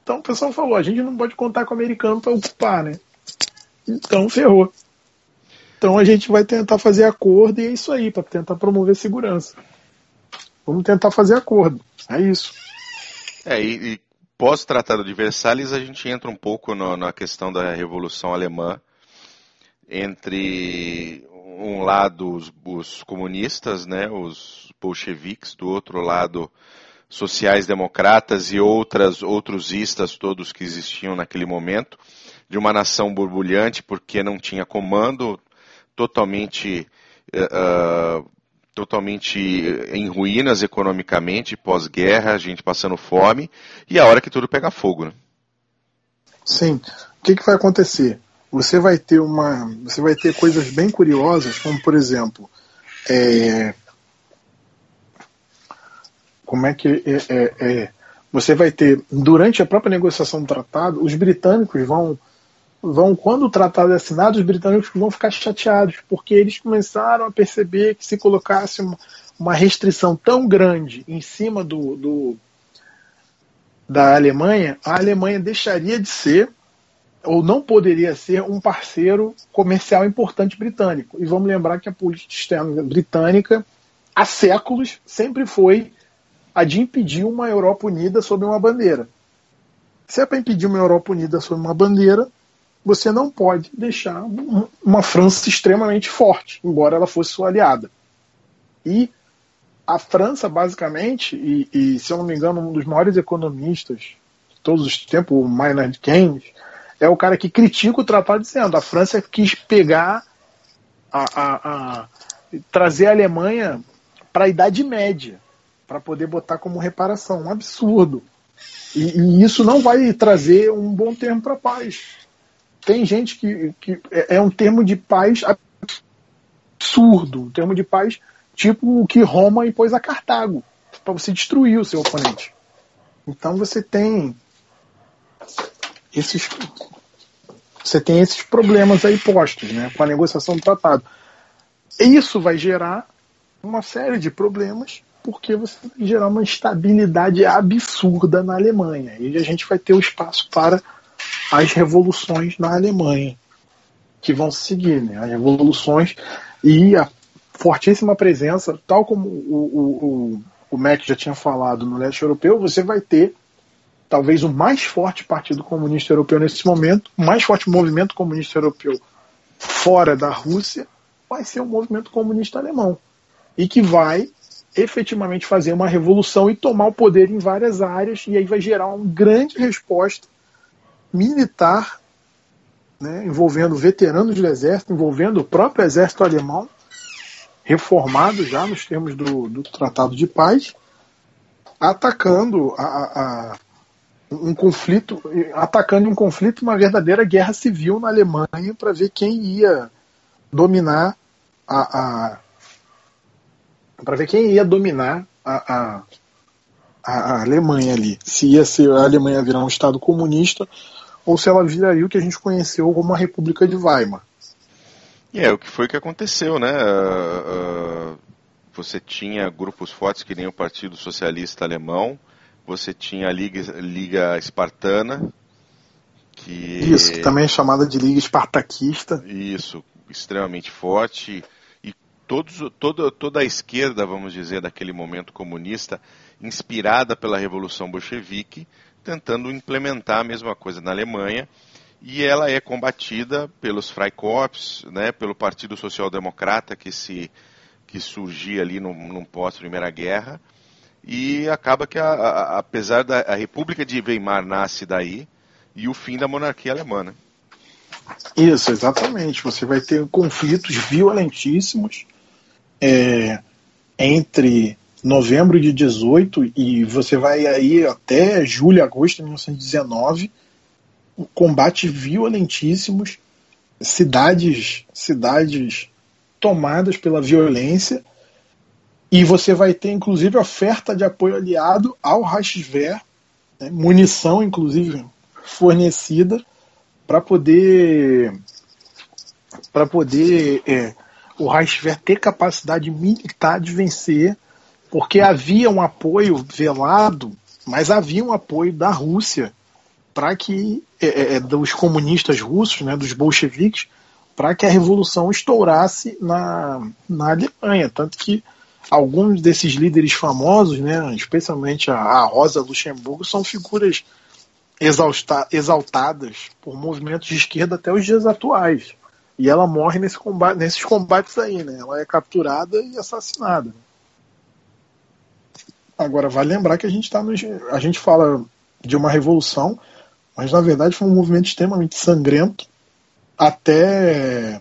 Então o pessoal falou: a gente não pode contar com o americano para ocupar, né? Então ferrou. Então a gente vai tentar fazer acordo e é isso aí, para tentar promover segurança. Vamos tentar fazer acordo. É isso. É, e, e pós-tratado de Versalhes, a gente entra um pouco no, na questão da Revolução Alemã, entre um lado os, os comunistas, né, os bolcheviques, do outro lado sociais-democratas e outras outros istas todos que existiam naquele momento, de uma nação borbulhante porque não tinha comando, totalmente uh, totalmente em ruínas economicamente, pós-guerra, a gente passando fome, e a hora que tudo pega fogo. Né? Sim. O que, que vai acontecer? Você vai ter uma. Você vai ter coisas bem curiosas, como por exemplo. É, como é que. É, é, é você vai ter, durante a própria negociação do tratado, os britânicos vão vão, quando o tratado é assinado, os britânicos vão ficar chateados, porque eles começaram a perceber que se colocasse uma, uma restrição tão grande em cima do, do, da Alemanha, a Alemanha deixaria de ser, ou não poderia ser, um parceiro comercial importante britânico. E vamos lembrar que a política externa britânica, há séculos, sempre foi a de impedir uma Europa unida sob uma bandeira. Se é para impedir uma Europa unida sob uma bandeira, você não pode deixar uma França extremamente forte, embora ela fosse sua aliada. E a França, basicamente, e, e se eu não me engano, um dos maiores economistas de todos os tempos, o Maynard Keynes, é o cara que critica o tratado dizendo a França quis pegar a, a, a trazer a Alemanha para a Idade Média para poder botar como reparação, um absurdo. E, e, isso não vai trazer um bom termo para paz tem gente que, que é, é um termo de paz absurdo, um termo de paz tipo o que Roma impôs a Cartago, para você destruir o seu oponente. Então você tem esses você tem esses problemas aí postos, né, com a negociação do tratado. Isso vai gerar uma série de problemas, porque você vai gerar uma instabilidade absurda na Alemanha. E a gente vai ter o espaço para as revoluções na Alemanha que vão seguir, né? As revoluções e a fortíssima presença, tal como o, o, o, o Mac já tinha falado no leste europeu, você vai ter talvez o mais forte Partido Comunista Europeu nesse momento, o mais forte movimento comunista europeu fora da Rússia, vai ser o movimento comunista alemão. E que vai efetivamente fazer uma revolução e tomar o poder em várias áreas, e aí vai gerar uma grande resposta militar, né, envolvendo veteranos do exército, envolvendo o próprio exército alemão, reformado já nos termos do, do Tratado de Paz, atacando a, a, um conflito, atacando um conflito, uma verdadeira guerra civil na Alemanha para ver quem ia dominar a, a para ver quem ia dominar a, a, a, Alemanha ali. Se ia ser a Alemanha virar um Estado comunista ou se ela viraria o que a gente conheceu como a República de Weimar. É, o que foi que aconteceu, né? Uh, uh, você tinha grupos fortes que nem o Partido Socialista Alemão, você tinha a Liga, Liga Espartana, que... Isso, que também é chamada de Liga Espartaquista. Isso, extremamente forte. Todos, toda, toda a esquerda, vamos dizer, daquele momento comunista, inspirada pela Revolução Bolchevique, tentando implementar a mesma coisa na Alemanha. E ela é combatida pelos Freikorps, né, pelo Partido Social Democrata, que, se, que surgia ali no, no pós-Primeira Guerra e acaba que, a, a, apesar da a República de Weimar nasce daí, e o fim da monarquia alemã. Né? Isso, exatamente. Você vai ter conflitos violentíssimos é, entre novembro de 18 e você vai aí até julho, agosto de 1919, combates violentíssimos, cidades, cidades tomadas pela violência e você vai ter, inclusive, oferta de apoio aliado ao Reichswehr, né, munição, inclusive, fornecida para poder para poder é, o Reichswehr ter capacidade militar de vencer, porque havia um apoio velado, mas havia um apoio da Rússia para que é, é, é, dos comunistas russos, né, dos bolcheviques, para que a revolução estourasse na, na Alemanha, tanto que alguns desses líderes famosos, né, especialmente a, a Rosa Luxemburgo, são figuras exaltadas por movimentos de esquerda até os dias atuais. E ela morre nesse combate, nesses combates aí, né? Ela é capturada e assassinada. Agora, vale lembrar que a gente está A gente fala de uma revolução, mas na verdade foi um movimento extremamente sangrento, até,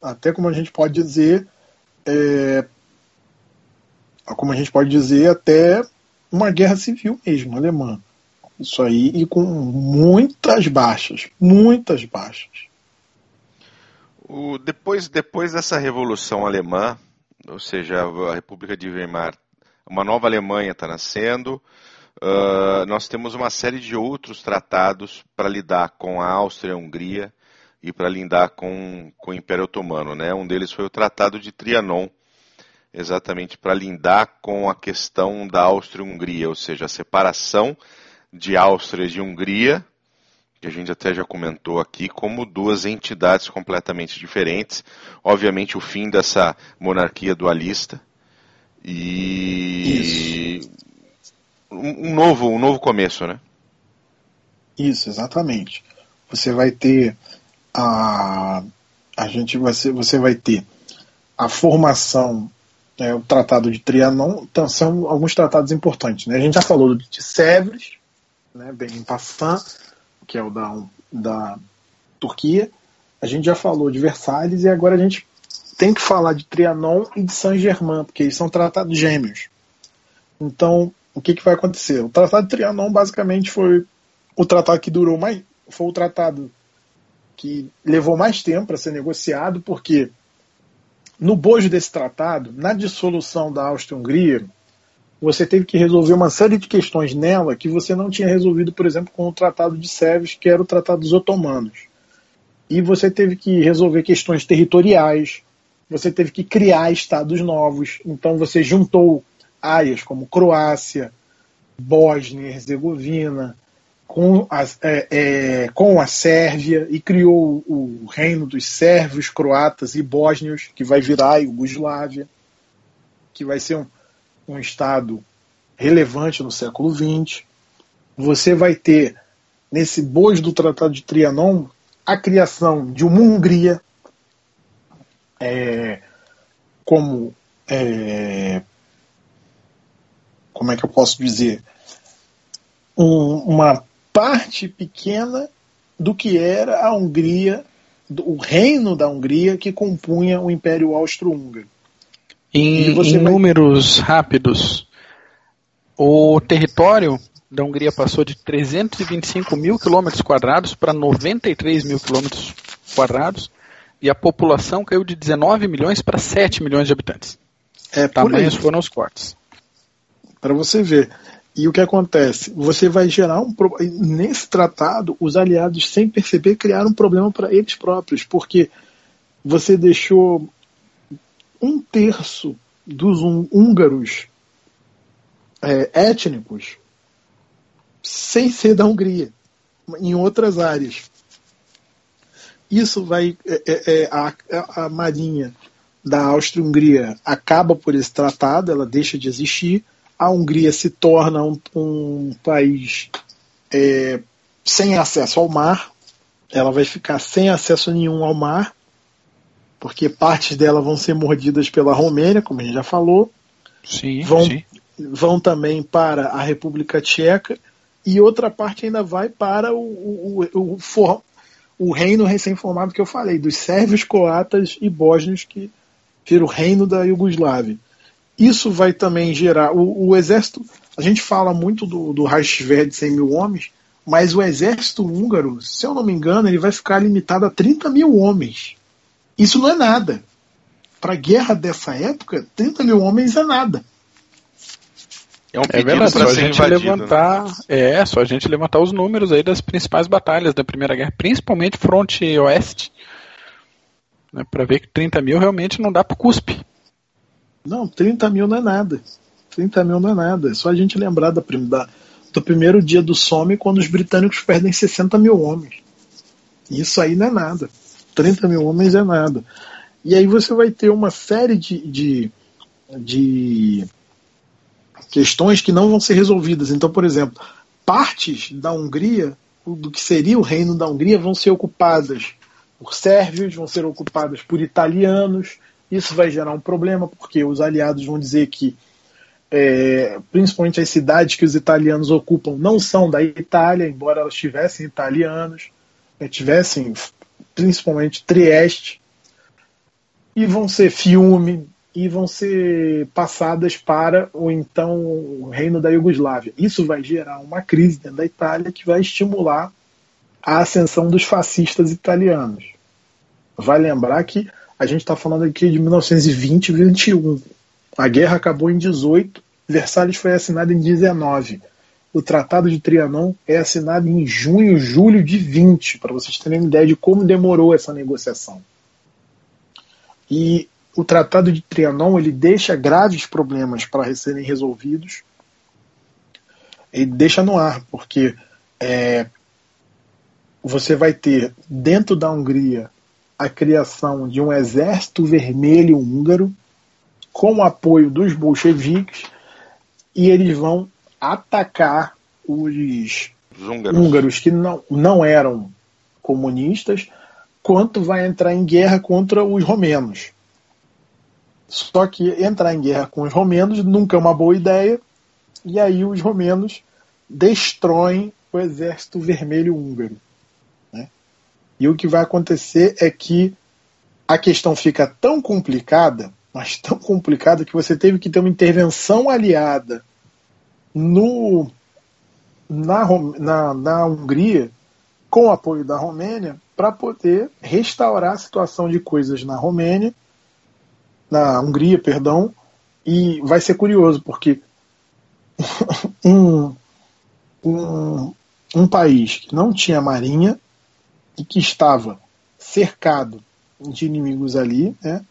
até como a gente pode dizer, é, como a gente pode dizer, até uma guerra civil mesmo, alemã. Isso aí, e com muitas baixas, muitas baixas. O, depois, depois dessa Revolução Alemã, ou seja, a República de Weimar, uma nova Alemanha está nascendo, uh, nós temos uma série de outros tratados para lidar com a Áustria e para lidar com, com o Império Otomano. Né? Um deles foi o Tratado de Trianon, exatamente para lindar com a questão da Áustria-Hungria, ou seja, a separação de Áustria e de Hungria, que a gente até já comentou aqui, como duas entidades completamente diferentes. Obviamente, o fim dessa monarquia dualista e Isso. um novo, um novo começo, né? Isso, exatamente. Você vai ter a a gente vai ser, você vai ter a formação é, o Tratado de Trianon, então, são alguns tratados importantes. Né? A gente já falou de Sèvres, né, Benim Passan, que é o da, da Turquia. A gente já falou de Versalhes e agora a gente tem que falar de Trianon e de Saint-Germain, porque eles são tratados gêmeos. Então, o que, que vai acontecer? O Tratado de Trianon basicamente foi o tratado que durou mais, foi o tratado que levou mais tempo para ser negociado, porque no bojo desse tratado, na dissolução da Áustria-Hungria, você teve que resolver uma série de questões nela que você não tinha resolvido, por exemplo, com o Tratado de Sèvres, que era o Tratado dos Otomanos. E você teve que resolver questões territoriais, você teve que criar estados novos. Então você juntou áreas como Croácia, Bósnia e Herzegovina, com a, é, é, com a Sérvia e criou o reino dos sérvios, croatas e bósnios, que vai virar a Iugoslávia, que vai ser um, um estado relevante no século XX. Você vai ter, nesse bojo do Tratado de Trianon, a criação de uma Hungria é, como é, como é que eu posso dizer um, uma parte pequena do que era a Hungria, o reino da Hungria que compunha o Império Austro-Húngaro. Em, em vai... números rápidos, o território da Hungria passou de 325 mil quilômetros quadrados para 93 mil quilômetros quadrados e a população caiu de 19 milhões para 7 milhões de habitantes. É, Tamanhos foram os cortes. Para você ver. E o que acontece? Você vai gerar um nesse tratado, os aliados sem perceber criaram um problema para eles próprios, porque você deixou um terço dos húngaros é, étnicos sem ser da Hungria, em outras áreas. Isso vai. É, é, é a, a Marinha da Áustria-Hungria acaba por esse tratado, ela deixa de existir a Hungria se torna um, um país é, sem acesso ao mar, ela vai ficar sem acesso nenhum ao mar, porque partes dela vão ser mordidas pela Romênia, como a gente já falou. Sim, vão, sim. vão também para a República Tcheca e outra parte ainda vai para o, o, o, o, o reino recém-formado que eu falei, dos sérvios, croatas e bósnios que vira o reino da Iugoslávia. Isso vai também gerar. O, o exército. A gente fala muito do, do Reichswehr de 100 mil homens, mas o exército húngaro, se eu não me engano, ele vai ficar limitado a 30 mil homens. Isso não é nada. Para a guerra dessa época, 30 mil homens é nada. É um é para ser gente invadido, levantar, né? é, só a gente levantar os números aí das principais batalhas da Primeira Guerra, principalmente fronte oeste, né, para ver que 30 mil realmente não dá para cuspe. Não, 30 mil não é nada. 30 mil não é nada. É só a gente lembrar da, da, do primeiro dia do some quando os britânicos perdem 60 mil homens. Isso aí não é nada. 30 mil homens é nada. E aí você vai ter uma série de, de, de questões que não vão ser resolvidas. Então, por exemplo, partes da Hungria, do que seria o reino da Hungria, vão ser ocupadas por sérvios, vão ser ocupadas por italianos, isso vai gerar um problema, porque os aliados vão dizer que, é, principalmente as cidades que os italianos ocupam, não são da Itália, embora elas tivessem italianos, né, tivessem principalmente Trieste, e vão ser Fiume, e vão ser passadas para o então reino da Iugoslávia. Isso vai gerar uma crise dentro da Itália que vai estimular a ascensão dos fascistas italianos. Vai lembrar que a gente está falando aqui de 1920 e 21. A guerra acabou em 18, Versalhes foi assinado em 19. O Tratado de Trianon é assinado em junho, julho de 20, para vocês terem uma ideia de como demorou essa negociação. E o Tratado de Trianon ele deixa graves problemas para serem resolvidos. Ele deixa no ar, porque é, você vai ter dentro da Hungria a criação de um exército vermelho húngaro com o apoio dos bolcheviques e eles vão atacar os húngaros, húngaros que não, não eram comunistas, quanto vai entrar em guerra contra os romenos. Só que entrar em guerra com os romenos nunca é uma boa ideia, e aí os romenos destroem o exército vermelho húngaro. E o que vai acontecer é que a questão fica tão complicada, mas tão complicada, que você teve que ter uma intervenção aliada no, na, na, na Hungria, com o apoio da Romênia, para poder restaurar a situação de coisas na Romênia, na Hungria, perdão, e vai ser curioso, porque um, um, um país que não tinha marinha e que estava cercado de inimigos ali, né,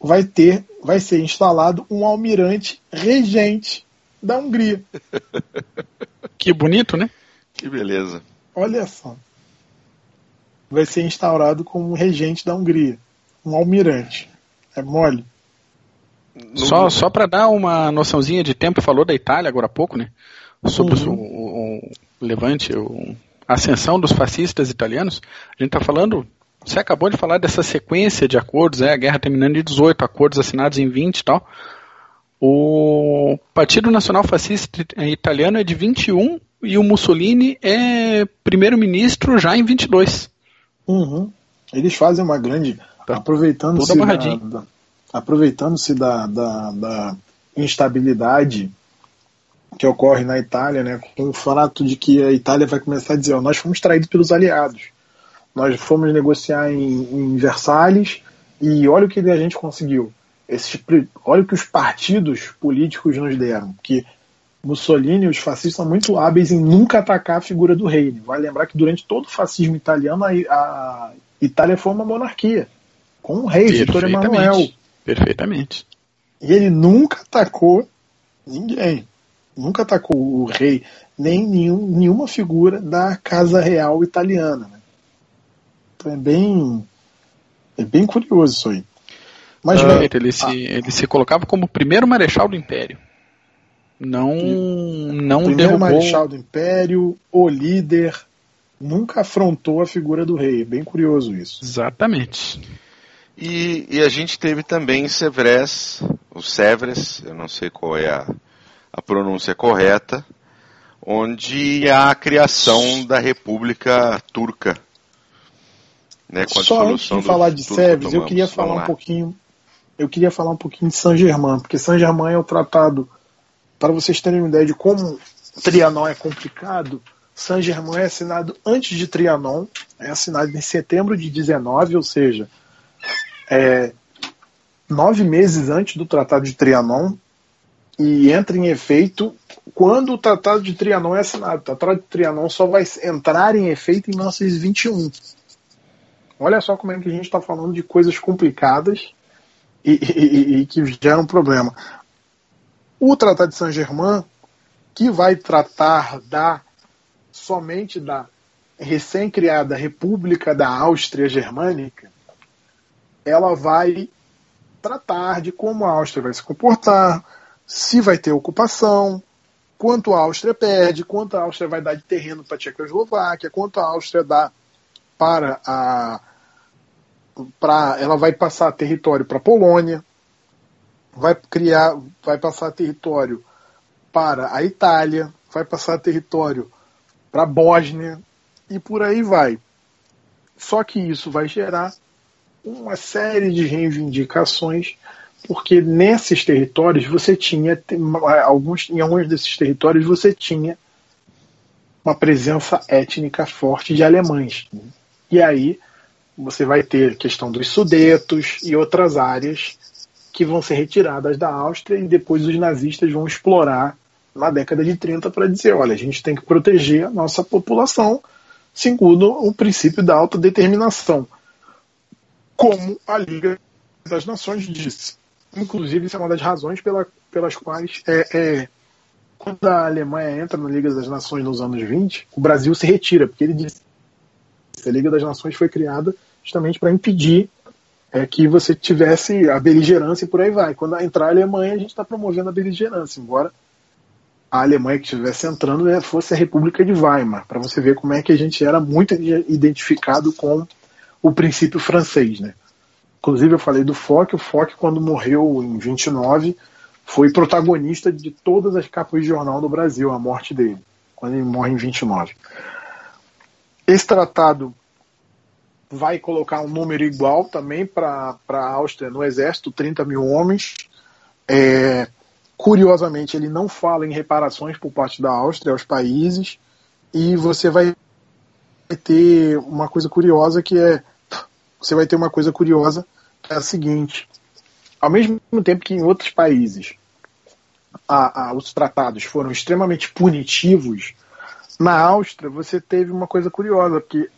vai ter, vai ser instalado um almirante regente da Hungria. Que bonito, né? Que beleza. Olha só. Vai ser instaurado como regente da Hungria. Um almirante. É mole. Só, só para dar uma noçãozinha de tempo, falou da Itália agora há pouco, né? Sobre uhum. o, o, levante, o, a ascensão dos fascistas italianos. A gente está falando, você acabou de falar dessa sequência de acordos, é, a guerra terminando em 18, acordos assinados em 20 e tal. O Partido Nacional Fascista Italiano é de 21 e o Mussolini é primeiro-ministro já em 22. Uhum. Eles fazem uma grande. Tá. Aproveitando-se da, aproveitando-se da, da, da, instabilidade que ocorre na Itália, né, com o fato de que a Itália vai começar a dizer: ó, nós fomos traídos pelos aliados, nós fomos negociar em, em Versalhes e olha o que a gente conseguiu. Esses, olha o que os partidos políticos nos deram, que Mussolini e os fascistas são muito hábeis em nunca atacar a figura do rei. Vai lembrar que durante todo o fascismo italiano, a, a Itália foi uma monarquia, com um rei, Vitor Emanuel. Perfeitamente. E ele nunca atacou ninguém. Nunca atacou o rei, nem nenhum, nenhuma figura da casa real italiana. Né? Então é bem, é bem curioso isso aí. Mas, ah, ele, se, ele se colocava como primeiro marechal do Império. Não, não primeiro derrubou... marechal do Império, o líder, nunca afrontou a figura do rei. Bem curioso isso. Exatamente. E, e a gente teve também Sevres, o Sevres, eu não sei qual é a, a pronúncia correta, onde há a criação da República Turca. Né, Só antes de falar de Sevres, eu queria falar um pouquinho eu queria falar um pouquinho de Saint-Germain, porque Saint-Germain é o tratado, para vocês terem uma ideia de como Trianon é complicado, Saint-Germain é assinado antes de Trianon, é assinado em setembro de 19, ou seja, é, nove meses antes do Tratado de Trianon, e entra em efeito quando o Tratado de Trianon é assinado. O Tratado de Trianon só vai entrar em efeito em 1921. Olha só como é que a gente está falando de coisas complicadas e, e, e que geram problema. O Tratado de Saint-Germain, que vai tratar da somente da recém-criada República da Áustria Germânica, ela vai tratar de como a Áustria vai se comportar, se vai ter ocupação, quanto a Áustria perde, quanto a Áustria vai dar de terreno para a Tchecoslováquia, quanto a Áustria dá para a para ela vai passar território para a Polônia, vai criar, vai passar território para a Itália, vai passar território para a Bósnia e por aí vai. Só que isso vai gerar uma série de reivindicações, porque nesses territórios você tinha alguns em alguns desses territórios você tinha uma presença étnica forte de alemães. E aí você vai ter questão dos Sudetos e outras áreas que vão ser retiradas da Áustria e depois os nazistas vão explorar na década de 30 para dizer, olha, a gente tem que proteger a nossa população segundo o princípio da autodeterminação, como a Liga das Nações disse. Inclusive, isso é uma das razões pela, pelas quais é, é, quando a Alemanha entra na Liga das Nações nos anos 20, o Brasil se retira, porque ele disse a Liga das Nações foi criada justamente para impedir é, que você tivesse a beligerância e por aí vai. Quando entrar a Alemanha, a gente está promovendo a beligerância, embora a Alemanha que estivesse entrando né, fosse a República de Weimar, para você ver como é que a gente era muito identificado com o princípio francês. Né? Inclusive, eu falei do Foch, o Foch, quando morreu em 29, foi protagonista de todas as capas de jornal do Brasil, a morte dele, quando ele morre em 29. Esse tratado vai colocar um número igual também para a Áustria no exército, 30 mil homens. É, curiosamente, ele não fala em reparações por parte da Áustria aos países, e você vai ter uma coisa curiosa que é. Você vai ter uma coisa curiosa que é a seguinte: ao mesmo tempo que em outros países a, a, os tratados foram extremamente punitivos, na Áustria você teve uma coisa curiosa, porque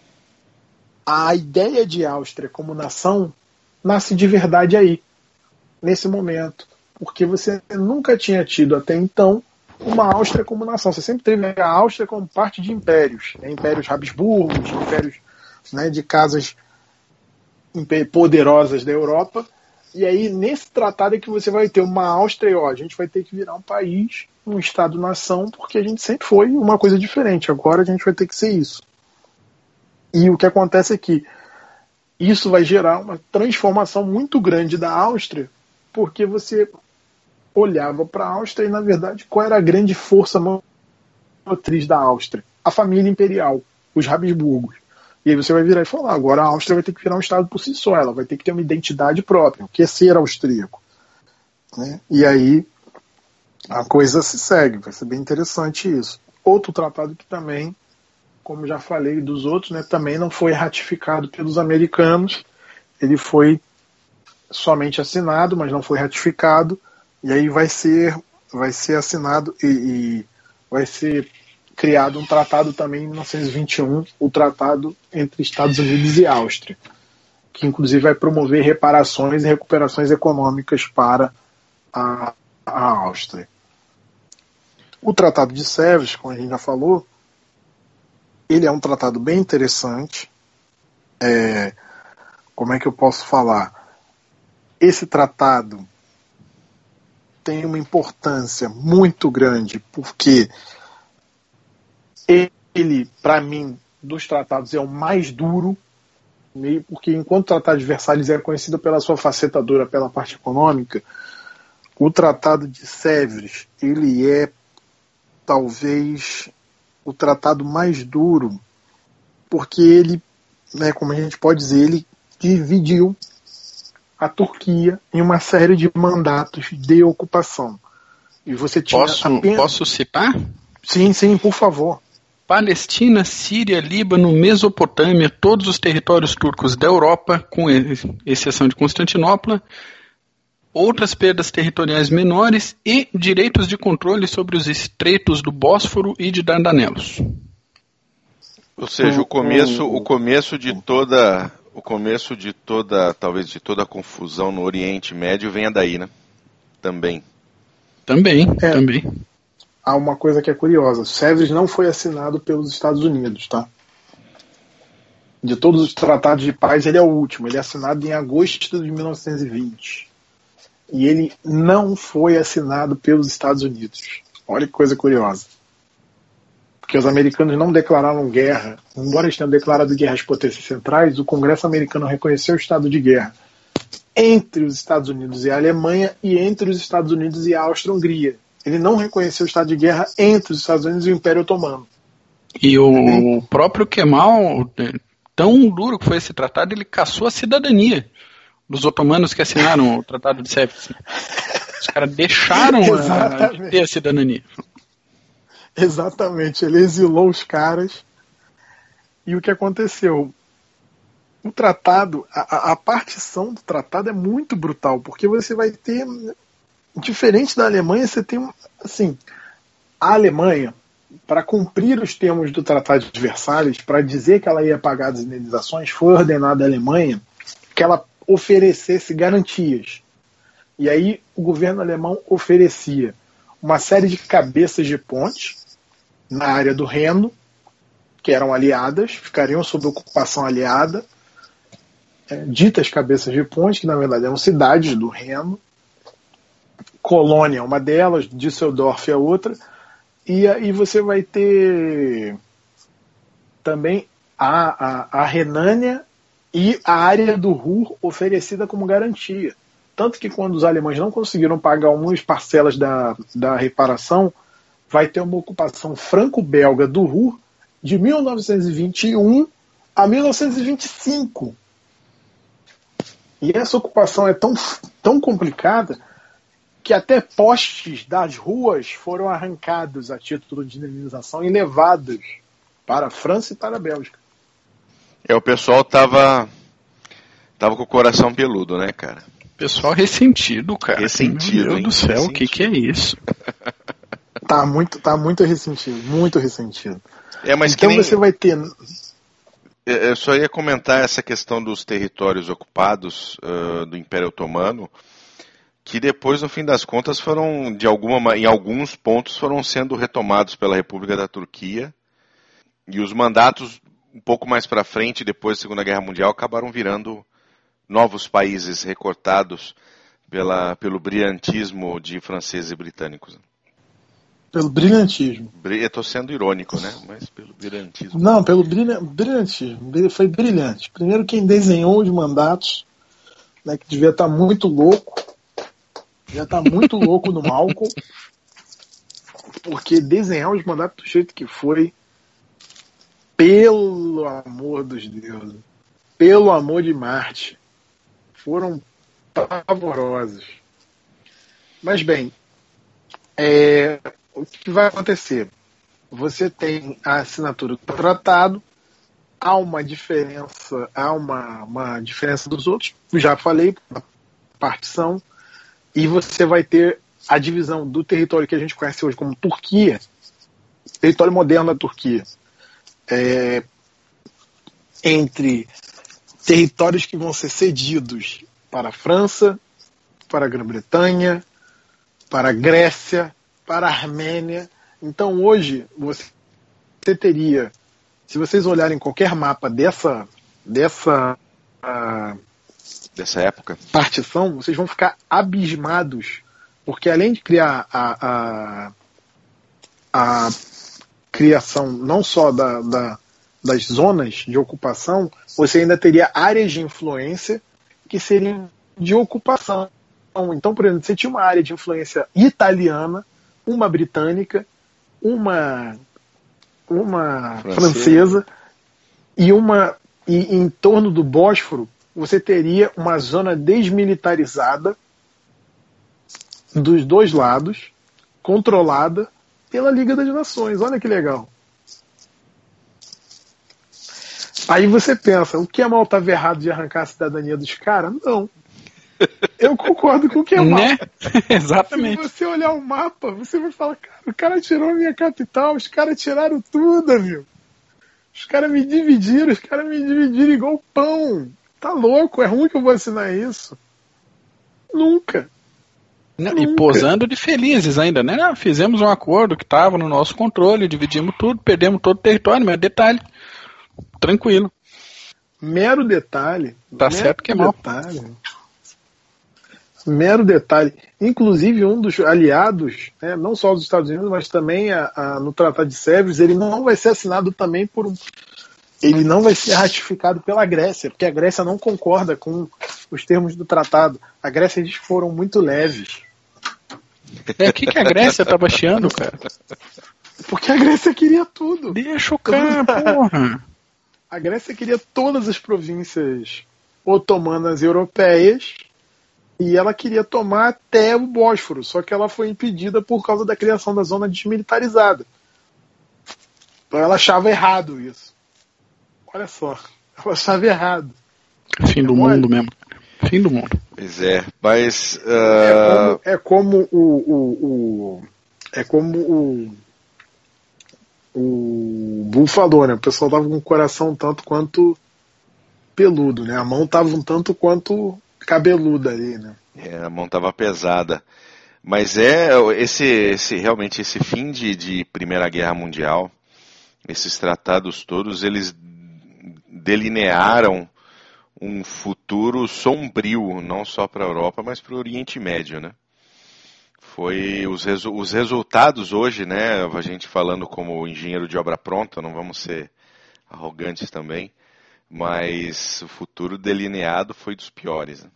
a ideia de Áustria como nação nasce de verdade aí, nesse momento. Porque você nunca tinha tido até então uma Áustria como nação. Você sempre teve a Áustria como parte de impérios, né? impérios Habsburgos, impérios né, de casas poderosas da Europa. E aí, nesse tratado é que você vai ter uma Áustria, ó, a gente vai ter que virar um país, um Estado-nação, porque a gente sempre foi uma coisa diferente. Agora a gente vai ter que ser isso. E o que acontece é que isso vai gerar uma transformação muito grande da Áustria, porque você olhava para a Áustria e, na verdade, qual era a grande força motriz da Áustria? A família imperial, os Habsburgos. E aí você vai virar e falar: agora a Áustria vai ter que virar um Estado por si só, ela vai ter que ter uma identidade própria, o que é ser austríaco. Né? E aí a coisa se segue, vai ser bem interessante isso. Outro tratado que também, como já falei dos outros, né, também não foi ratificado pelos americanos, ele foi somente assinado, mas não foi ratificado, e aí vai ser, vai ser assinado e, e vai ser criado um tratado também em 1921, o tratado entre Estados Unidos e Áustria, que inclusive vai promover reparações e recuperações econômicas para a, a Áustria. O Tratado de Sèvres, como a gente já falou, ele é um tratado bem interessante. É, como é que eu posso falar? Esse tratado tem uma importância muito grande, porque ele, para mim, dos tratados é o mais duro, porque enquanto o Tratado de Versalhes é conhecido pela sua faceta dura, pela parte econômica, o Tratado de Sèvres, ele é talvez o tratado mais duro, porque ele, né, como a gente pode dizer, ele dividiu a Turquia em uma série de mandatos de ocupação. E você tinha posso, apenas... posso citar? Sim, sim, por favor. Palestina, Síria, Líbano, Mesopotâmia, todos os territórios turcos da Europa, com exceção de Constantinopla, outras perdas territoriais menores e direitos de controle sobre os estreitos do Bósforo e de Dardanelos. Ou seja, o começo, o começo de toda, o começo de toda, talvez de toda a confusão no Oriente Médio venha daí, né? Também. Também, é. também há uma coisa que é curiosa. Sèvres não foi assinado pelos Estados Unidos, tá? De todos os tratados de paz, ele é o último. Ele é assinado em agosto de 1920. E ele não foi assinado pelos Estados Unidos. Olha que coisa curiosa. Porque os americanos não declararam guerra. Embora eles tenham declarado guerra às potências centrais, o Congresso americano reconheceu o estado de guerra entre os Estados Unidos e a Alemanha e entre os Estados Unidos e a Áustria-Hungria. Ele não reconheceu o estado de guerra entre os Estados Unidos e o Império Otomano. E o próprio Kemal, tão duro que foi esse tratado, ele caçou a cidadania dos otomanos que assinaram o Tratado de Sèvres. Os caras deixaram a, de ter a cidadania. Exatamente, ele exilou os caras. E o que aconteceu? O tratado, a, a partição do tratado é muito brutal, porque você vai ter diferente da Alemanha, você tem assim, a Alemanha para cumprir os termos do Tratado de Versalhes, para dizer que ela ia pagar as indenizações, foi ordenada à Alemanha que ela oferecesse garantias. E aí o governo alemão oferecia uma série de cabeças de ponte na área do Reno, que eram aliadas, ficariam sob ocupação aliada, é, ditas cabeças de ponte, que na verdade eram cidades do Reno, Colônia é uma delas, Düsseldorf é outra, e aí você vai ter também a, a, a Renânia e a área do Ruhr oferecida como garantia. Tanto que quando os alemães não conseguiram pagar algumas parcelas da, da reparação, vai ter uma ocupação franco-belga do Ruhr de 1921 a 1925. E essa ocupação é tão, tão complicada que até postes das ruas foram arrancados a título de indenização e levados para a França e para a Bélgica. É, o pessoal tava tava com o coração peludo, né, cara? Pessoal ressentido, cara. Ressentido, Meu Deus hein? do céu, o que, que é isso? Tá muito, tá muito ressentido, muito ressentido. É, mas então que nem, você vai ter. É, Eu só ia comentar essa questão dos territórios ocupados ah, do Império Otomano, que depois, no fim das contas, foram, de alguma, ma- em alguns pontos, foram sendo retomados pela República da Turquia, e os mandatos, um pouco mais para frente, depois da Segunda Guerra Mundial, acabaram virando novos países recortados pela, pelo brilhantismo de franceses e britânicos. Pelo brilhantismo. Estou sendo irônico, né? Mas pelo brilhantismo. Não, pelo brilha, brilhantismo. Bri- Foi brilhante. Primeiro, quem desenhou os mandatos, né, que devia estar muito louco, devia estar muito louco no Malcolm, porque desenhar os mandatos do jeito que foi, pelo amor dos deuses, pelo amor de Marte, foram pavorosos. Mas bem, é, o que vai acontecer? Você tem a assinatura do tratado, há uma diferença, há uma, uma diferença dos outros, já falei, a partição, e você vai ter a divisão do território que a gente conhece hoje como Turquia, território moderno da Turquia, é, entre territórios que vão ser cedidos para a França, para a Grã-Bretanha, para a Grécia, para a Armênia. Então hoje você teria, se vocês olharem qualquer mapa dessa dessa Dessa época? partição, vocês vão ficar abismados, porque além de criar a, a, a criação não só da, da- das zonas de ocupação, você ainda teria áreas de influência que seriam de ocupação. Então, por exemplo, você tinha uma área de influência italiana, uma britânica, uma uma Francesa. francesa e uma e em torno do Bósforo você teria uma zona desmilitarizada dos dois lados, controlada pela Liga das Nações. Olha que legal. Aí você pensa, o que é mal estava errado de arrancar a cidadania dos caras? Não. Eu concordo com o que é mal. Né? Se Exatamente. você olhar o mapa, você vai falar, cara, o cara tirou a minha capital, os caras tiraram tudo, amigo. Os caras me dividiram, os caras me dividiram igual pão. Tá louco, é ruim que eu vou assinar isso. Nunca. Não, E Nunca. posando de felizes ainda, né? Não, fizemos um acordo que estava no nosso controle, dividimos tudo, perdemos todo o território, mas detalhe, tranquilo. Mero detalhe. Tá mero certo que é mal. detalhe. Mero detalhe. Inclusive, um dos aliados, né, não só dos Estados Unidos, mas também a- a- no Tratado de Sèvres, ele não vai ser assinado também por um. Ele não vai ser ratificado pela Grécia, porque a Grécia não concorda com os termos do tratado. A Grécia diz que foram muito leves. É o que, que a Grécia tá baixando, cara? Porque a Grécia queria tudo. Deixa o cara, porra. A Grécia queria todas as províncias otomanas europeias e ela queria tomar até o Bósforo, só que ela foi impedida por causa da criação da zona desmilitarizada. Então ela achava errado isso. Olha só, ela achava errado. Fim do mundo mesmo. Fim do mundo. Pois é, mas. É ah, como, é como o, o, o- é como o o Bull falou, né? O pessoal tava com o coração tanto quanto peludo, né? A mão tava um tanto quanto cabeluda ali, né? É, a mão estava pesada. Mas é esse, esse realmente esse fim de, de Primeira Guerra Mundial, esses tratados todos, eles delinearam um futuro sombrio, não só para a Europa, mas para o Oriente Médio, né? Foi os, resu- os resultados hoje, né? A gente falando como engenheiro de obra pronta, não vamos ser arrogantes também, mas o futuro delineado foi dos piores. Né?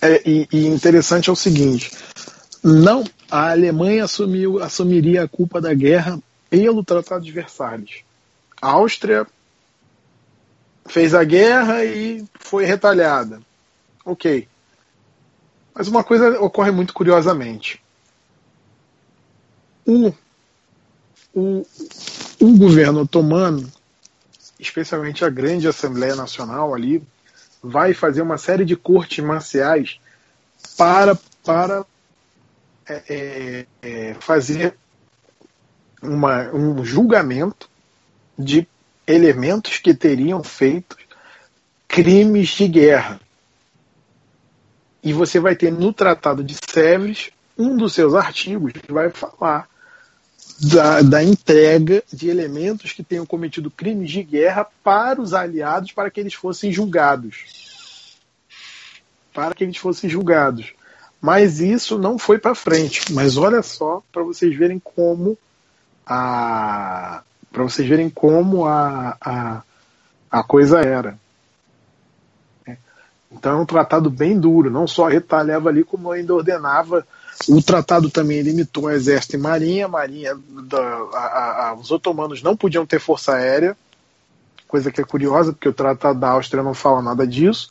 É, e, e interessante é o seguinte: não, a Alemanha assumiu, assumiria a culpa da guerra pelo Tratado de Versalhes. A Áustria fez a guerra e foi retalhada. Ok. Mas uma coisa ocorre muito curiosamente. O, o, o governo otomano, especialmente a grande Assembleia Nacional ali, vai fazer uma série de cortes marciais para, para é, é, é, fazer uma, um julgamento de elementos que teriam feito crimes de guerra. E você vai ter no Tratado de Sèvres um dos seus artigos que vai falar da, da, entrega de elementos que tenham cometido crimes de guerra para os aliados para que eles fossem julgados. Para que eles fossem julgados. Mas isso não foi para frente. Mas olha só para vocês verem como a para vocês verem como a, a, a coisa era. Então é um tratado bem duro, não só retalhava ali, como ainda ordenava. O tratado também limitou o exército e marinha. marinha da, a, a, os otomanos não podiam ter força aérea, coisa que é curiosa, porque o tratado da Áustria não fala nada disso.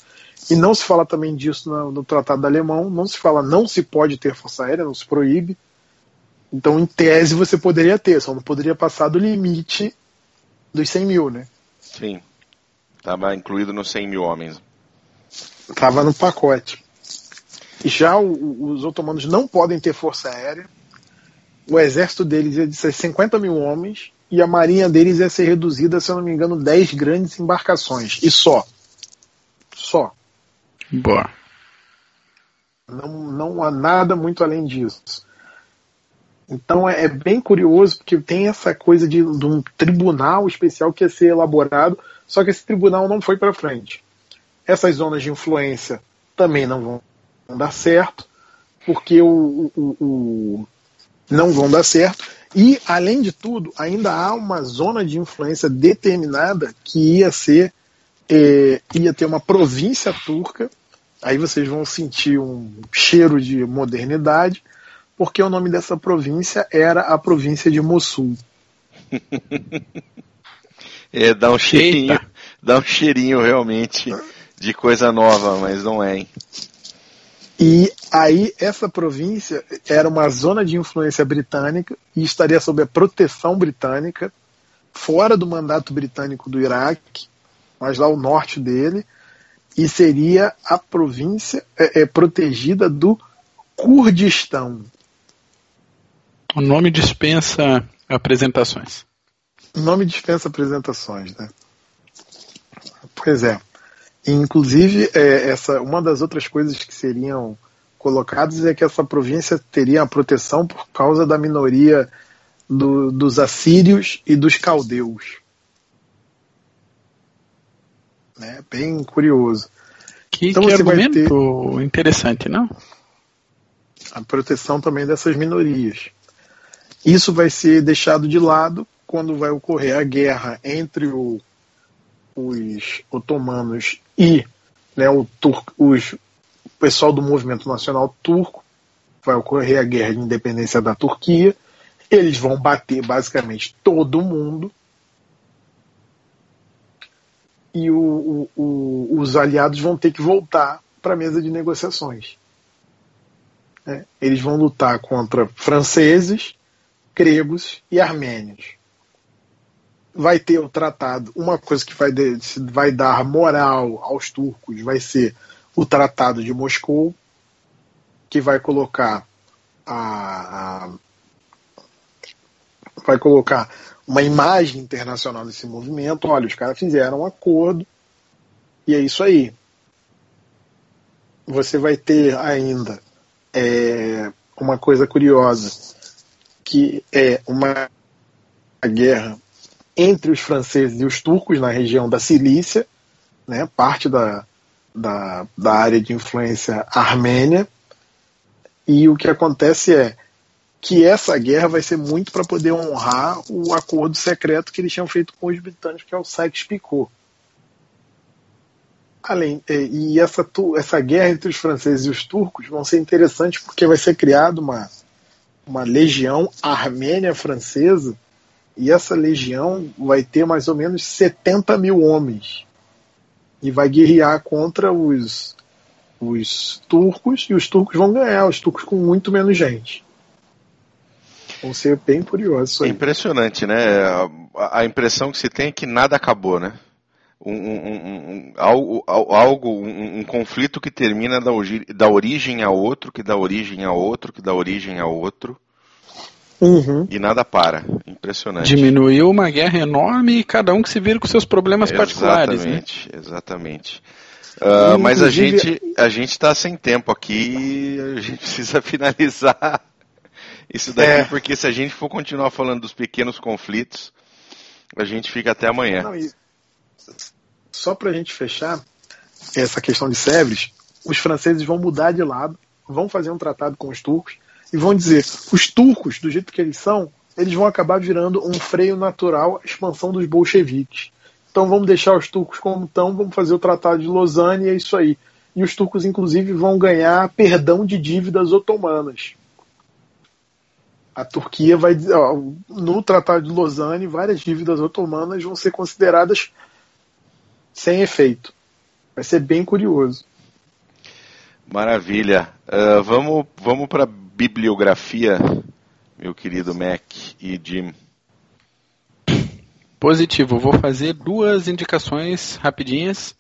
E não se fala também disso no, no tratado alemão. Não se fala, não se pode ter força aérea, não se proíbe. Então, em tese, você poderia ter, só não poderia passar do limite dos 100 mil, né? Sim. Estava incluído nos 100 mil homens. Estava no pacote. Já o, os otomanos não podem ter força aérea. O exército deles ia de ser 50 mil homens e a marinha deles ia ser reduzida, se eu não me engano, 10 grandes embarcações. E só. Só. Boa. Não, não há nada muito além disso. Então é, é, bem curioso porque tem essa coisa de, de, um tribunal especial que ia ser elaborado, só que esse tribunal não foi para frente. Essas zonas de influência também não vão, dar certo, porque o, o, o, não vão dar certo. E, além de tudo, ainda há uma zona de influência determinada que ia ser, é, ia ter uma província turca. Aí vocês vão sentir um cheiro de modernidade porque o nome dessa província era a província de Mossul. é, dá um cheirinho, Eita. dá um cheirinho realmente de coisa nova, mas não é, hein? E aí essa província era uma zona de influência britânica e estaria sob a proteção britânica, fora do mandato britânico do Iraque, mas lá o norte dele, e seria a província é, é, protegida do Kurdistão. O nome dispensa apresentações. O nome dispensa apresentações, né? Pois é. Inclusive, é, essa, uma das outras coisas que seriam colocadas é que essa província teria a proteção por causa da minoria do, dos assírios e dos caldeus. Né? Bem curioso. Que, então, que argumento ter interessante, não? A proteção também dessas minorias. Isso vai ser deixado de lado quando vai ocorrer a guerra entre o, os otomanos e né, o, os, o pessoal do movimento nacional turco. Vai ocorrer a guerra de independência da Turquia. Eles vão bater basicamente todo mundo. E o, o, os aliados vão ter que voltar para a mesa de negociações. É, eles vão lutar contra franceses, gregos e armênios. Vai ter o tratado, uma coisa que vai, de, vai dar moral aos turcos vai ser o Tratado de Moscou, que vai colocar a, a vai colocar uma imagem internacional desse movimento. Olha, os caras fizeram um acordo e é isso aí. Você vai ter ainda é, uma coisa curiosa que é uma guerra entre os franceses e os turcos na região da Cilícia, né, parte da, da, da área de influência armênia. E o que acontece é que essa guerra vai ser muito para poder honrar o acordo secreto que eles tinham feito com os britânicos, que é o Sykes-Picot. Além, e essa, essa guerra entre os franceses e os turcos vão ser interessantes porque vai ser criada uma, uma legião armênia francesa e essa legião vai ter mais ou menos 70 mil homens e vai guerrear contra os, os turcos e os turcos vão ganhar, os turcos com muito menos gente. Vão ser bem curiosos. É impressionante, né? A, a, impressão que se tem é que nada acabou, né? Um, um, um, algo, algo um, conflito que termina da, da origem a outro, que dá origem a outro, que dá origem a outro. Uhum. E nada para. Impressionante. Diminuiu uma guerra enorme e cada um que se vira com seus problemas exatamente, particulares. Exatamente, né? exatamente. Uh, mas a gente a gente está sem tempo aqui, a gente precisa finalizar isso daqui, é. porque se a gente for continuar falando dos pequenos conflitos, a gente fica até amanhã. Não, e só para a gente fechar essa questão de Sèvres, os franceses vão mudar de lado, vão fazer um tratado com os turcos e vão dizer: os turcos, do jeito que eles são, eles vão acabar virando um freio natural à expansão dos bolcheviques. Então vamos deixar os turcos como estão, vamos fazer o Tratado de Lausanne e é isso aí. E os turcos, inclusive, vão ganhar perdão de dívidas otomanas. A Turquia vai. no Tratado de Lausanne, várias dívidas otomanas vão ser consideradas sem efeito. Vai ser bem curioso. Maravilha. Uh, vamos vamos para bibliografia, meu querido Mac e Jim. Positivo. Vou fazer duas indicações rapidinhas.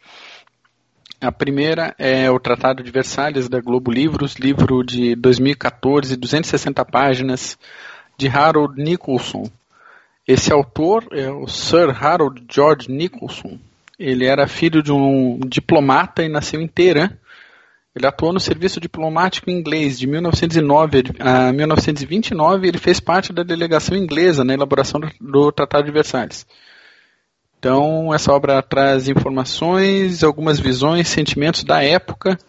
A primeira é o Tratado de Versalhes da Globo Livros, livro de 2014, 260 páginas, de Harold Nicholson. Esse autor é o Sir Harold George Nicholson. Ele era filho de um diplomata e nasceu em Teherã. Ele atuou no serviço diplomático inglês de 1909 a 1929 e ele fez parte da delegação inglesa na elaboração do, do Tratado de Versalhes. Então, essa obra traz informações, algumas visões, sentimentos da época,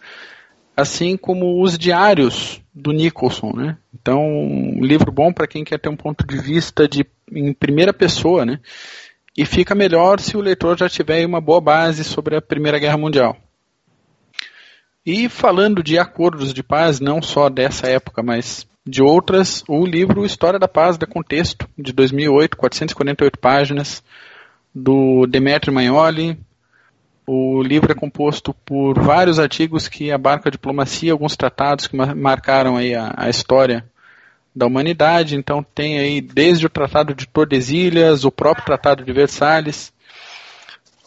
assim como os diários do Nicholson, né? Então, um livro bom para quem quer ter um ponto de vista de em primeira pessoa, né? E fica melhor se o leitor já tiver uma boa base sobre a Primeira Guerra Mundial. E falando de acordos de paz, não só dessa época, mas de outras, o livro História da Paz da Contexto, de 2008, 448 páginas, do Demetrio Magnoli. O livro é composto por vários artigos que abarcam a diplomacia, alguns tratados que marcaram aí a, a história da humanidade. Então tem aí desde o Tratado de Tordesilhas, o próprio Tratado de Versalhes.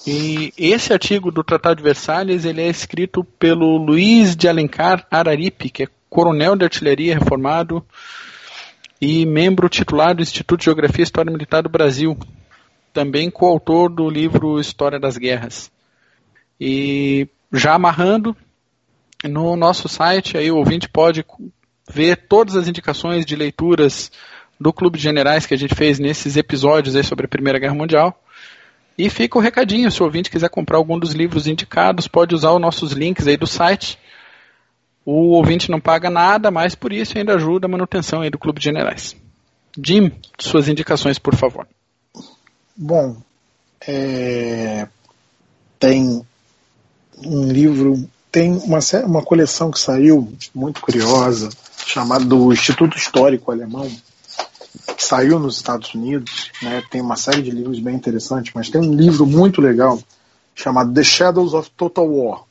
E esse artigo do Tratado de Versalhes ele é escrito pelo Luiz de Alencar Araripe, que é coronel de artilharia reformado e membro titular do Instituto de Geografia e História Militar do Brasil, também coautor do livro História das Guerras. E já amarrando, no nosso site aí o ouvinte pode ver todas as indicações de leituras do Clube de Generais que a gente fez nesses episódios aí sobre a Primeira Guerra Mundial. E fica o recadinho, se o ouvinte quiser comprar algum dos livros indicados, pode usar os nossos links aí do site. O ouvinte não paga nada, mas por isso ainda ajuda a manutenção aí do Clube de Generais. Jim, suas indicações, por favor. Bom, é... tem um livro, tem uma, uma coleção que saiu muito curiosa, chamado do Instituto Histórico Alemão, que saiu nos Estados Unidos, né, tem uma série de livros bem interessantes, mas tem um livro muito legal chamado The Shadows of Total War,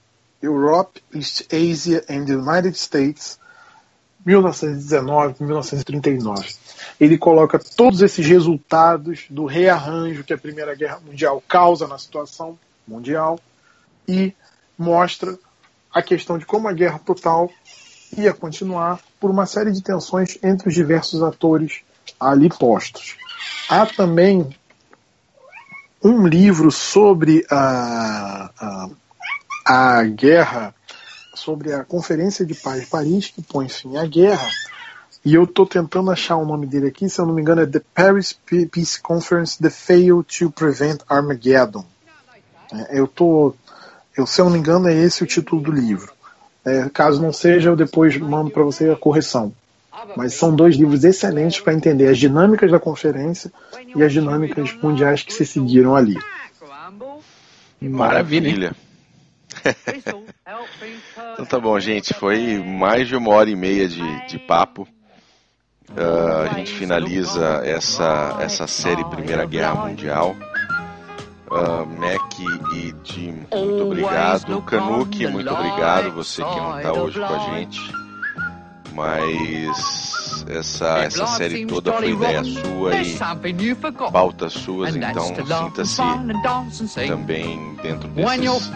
Europe, East Asia and the United States, 1919-1939. Ele coloca todos esses resultados do rearranjo que a Primeira Guerra Mundial causa na situação mundial e mostra a questão de como a guerra total ia continuar por uma série de tensões entre os diversos atores ali postos. Há também um livro sobre a, a, a guerra, sobre a Conferência de Paz de Paris, que põe fim à guerra. E eu estou tentando achar o nome dele aqui, se eu não me engano, é The Paris Peace Conference That Failed to Prevent Armageddon. É, eu tô, eu, se eu não me engano, é esse o título do livro. É, caso não seja, eu depois mando para você a correção. Mas são dois livros excelentes para entender as dinâmicas da conferência e as dinâmicas mundiais que se seguiram ali. Maravilha. então tá bom, gente. Foi mais de uma hora e meia de, de papo. Uh, a gente finaliza essa, essa série Primeira Guerra Mundial. Uh, Mac e Jim, muito obrigado. Canuck, muito obrigado. Você que não está hoje com a gente. Mas essa, essa série toda foi ideia sua e pautas suas, então sinta-se também dentro desses,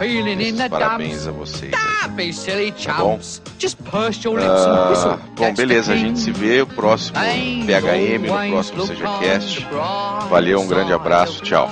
desses parabéns a vocês. Aí. Tá bom? Ah, bom, beleza, a gente se vê no próximo PHM, no próximo SejaCast. Valeu, um grande abraço, tchau.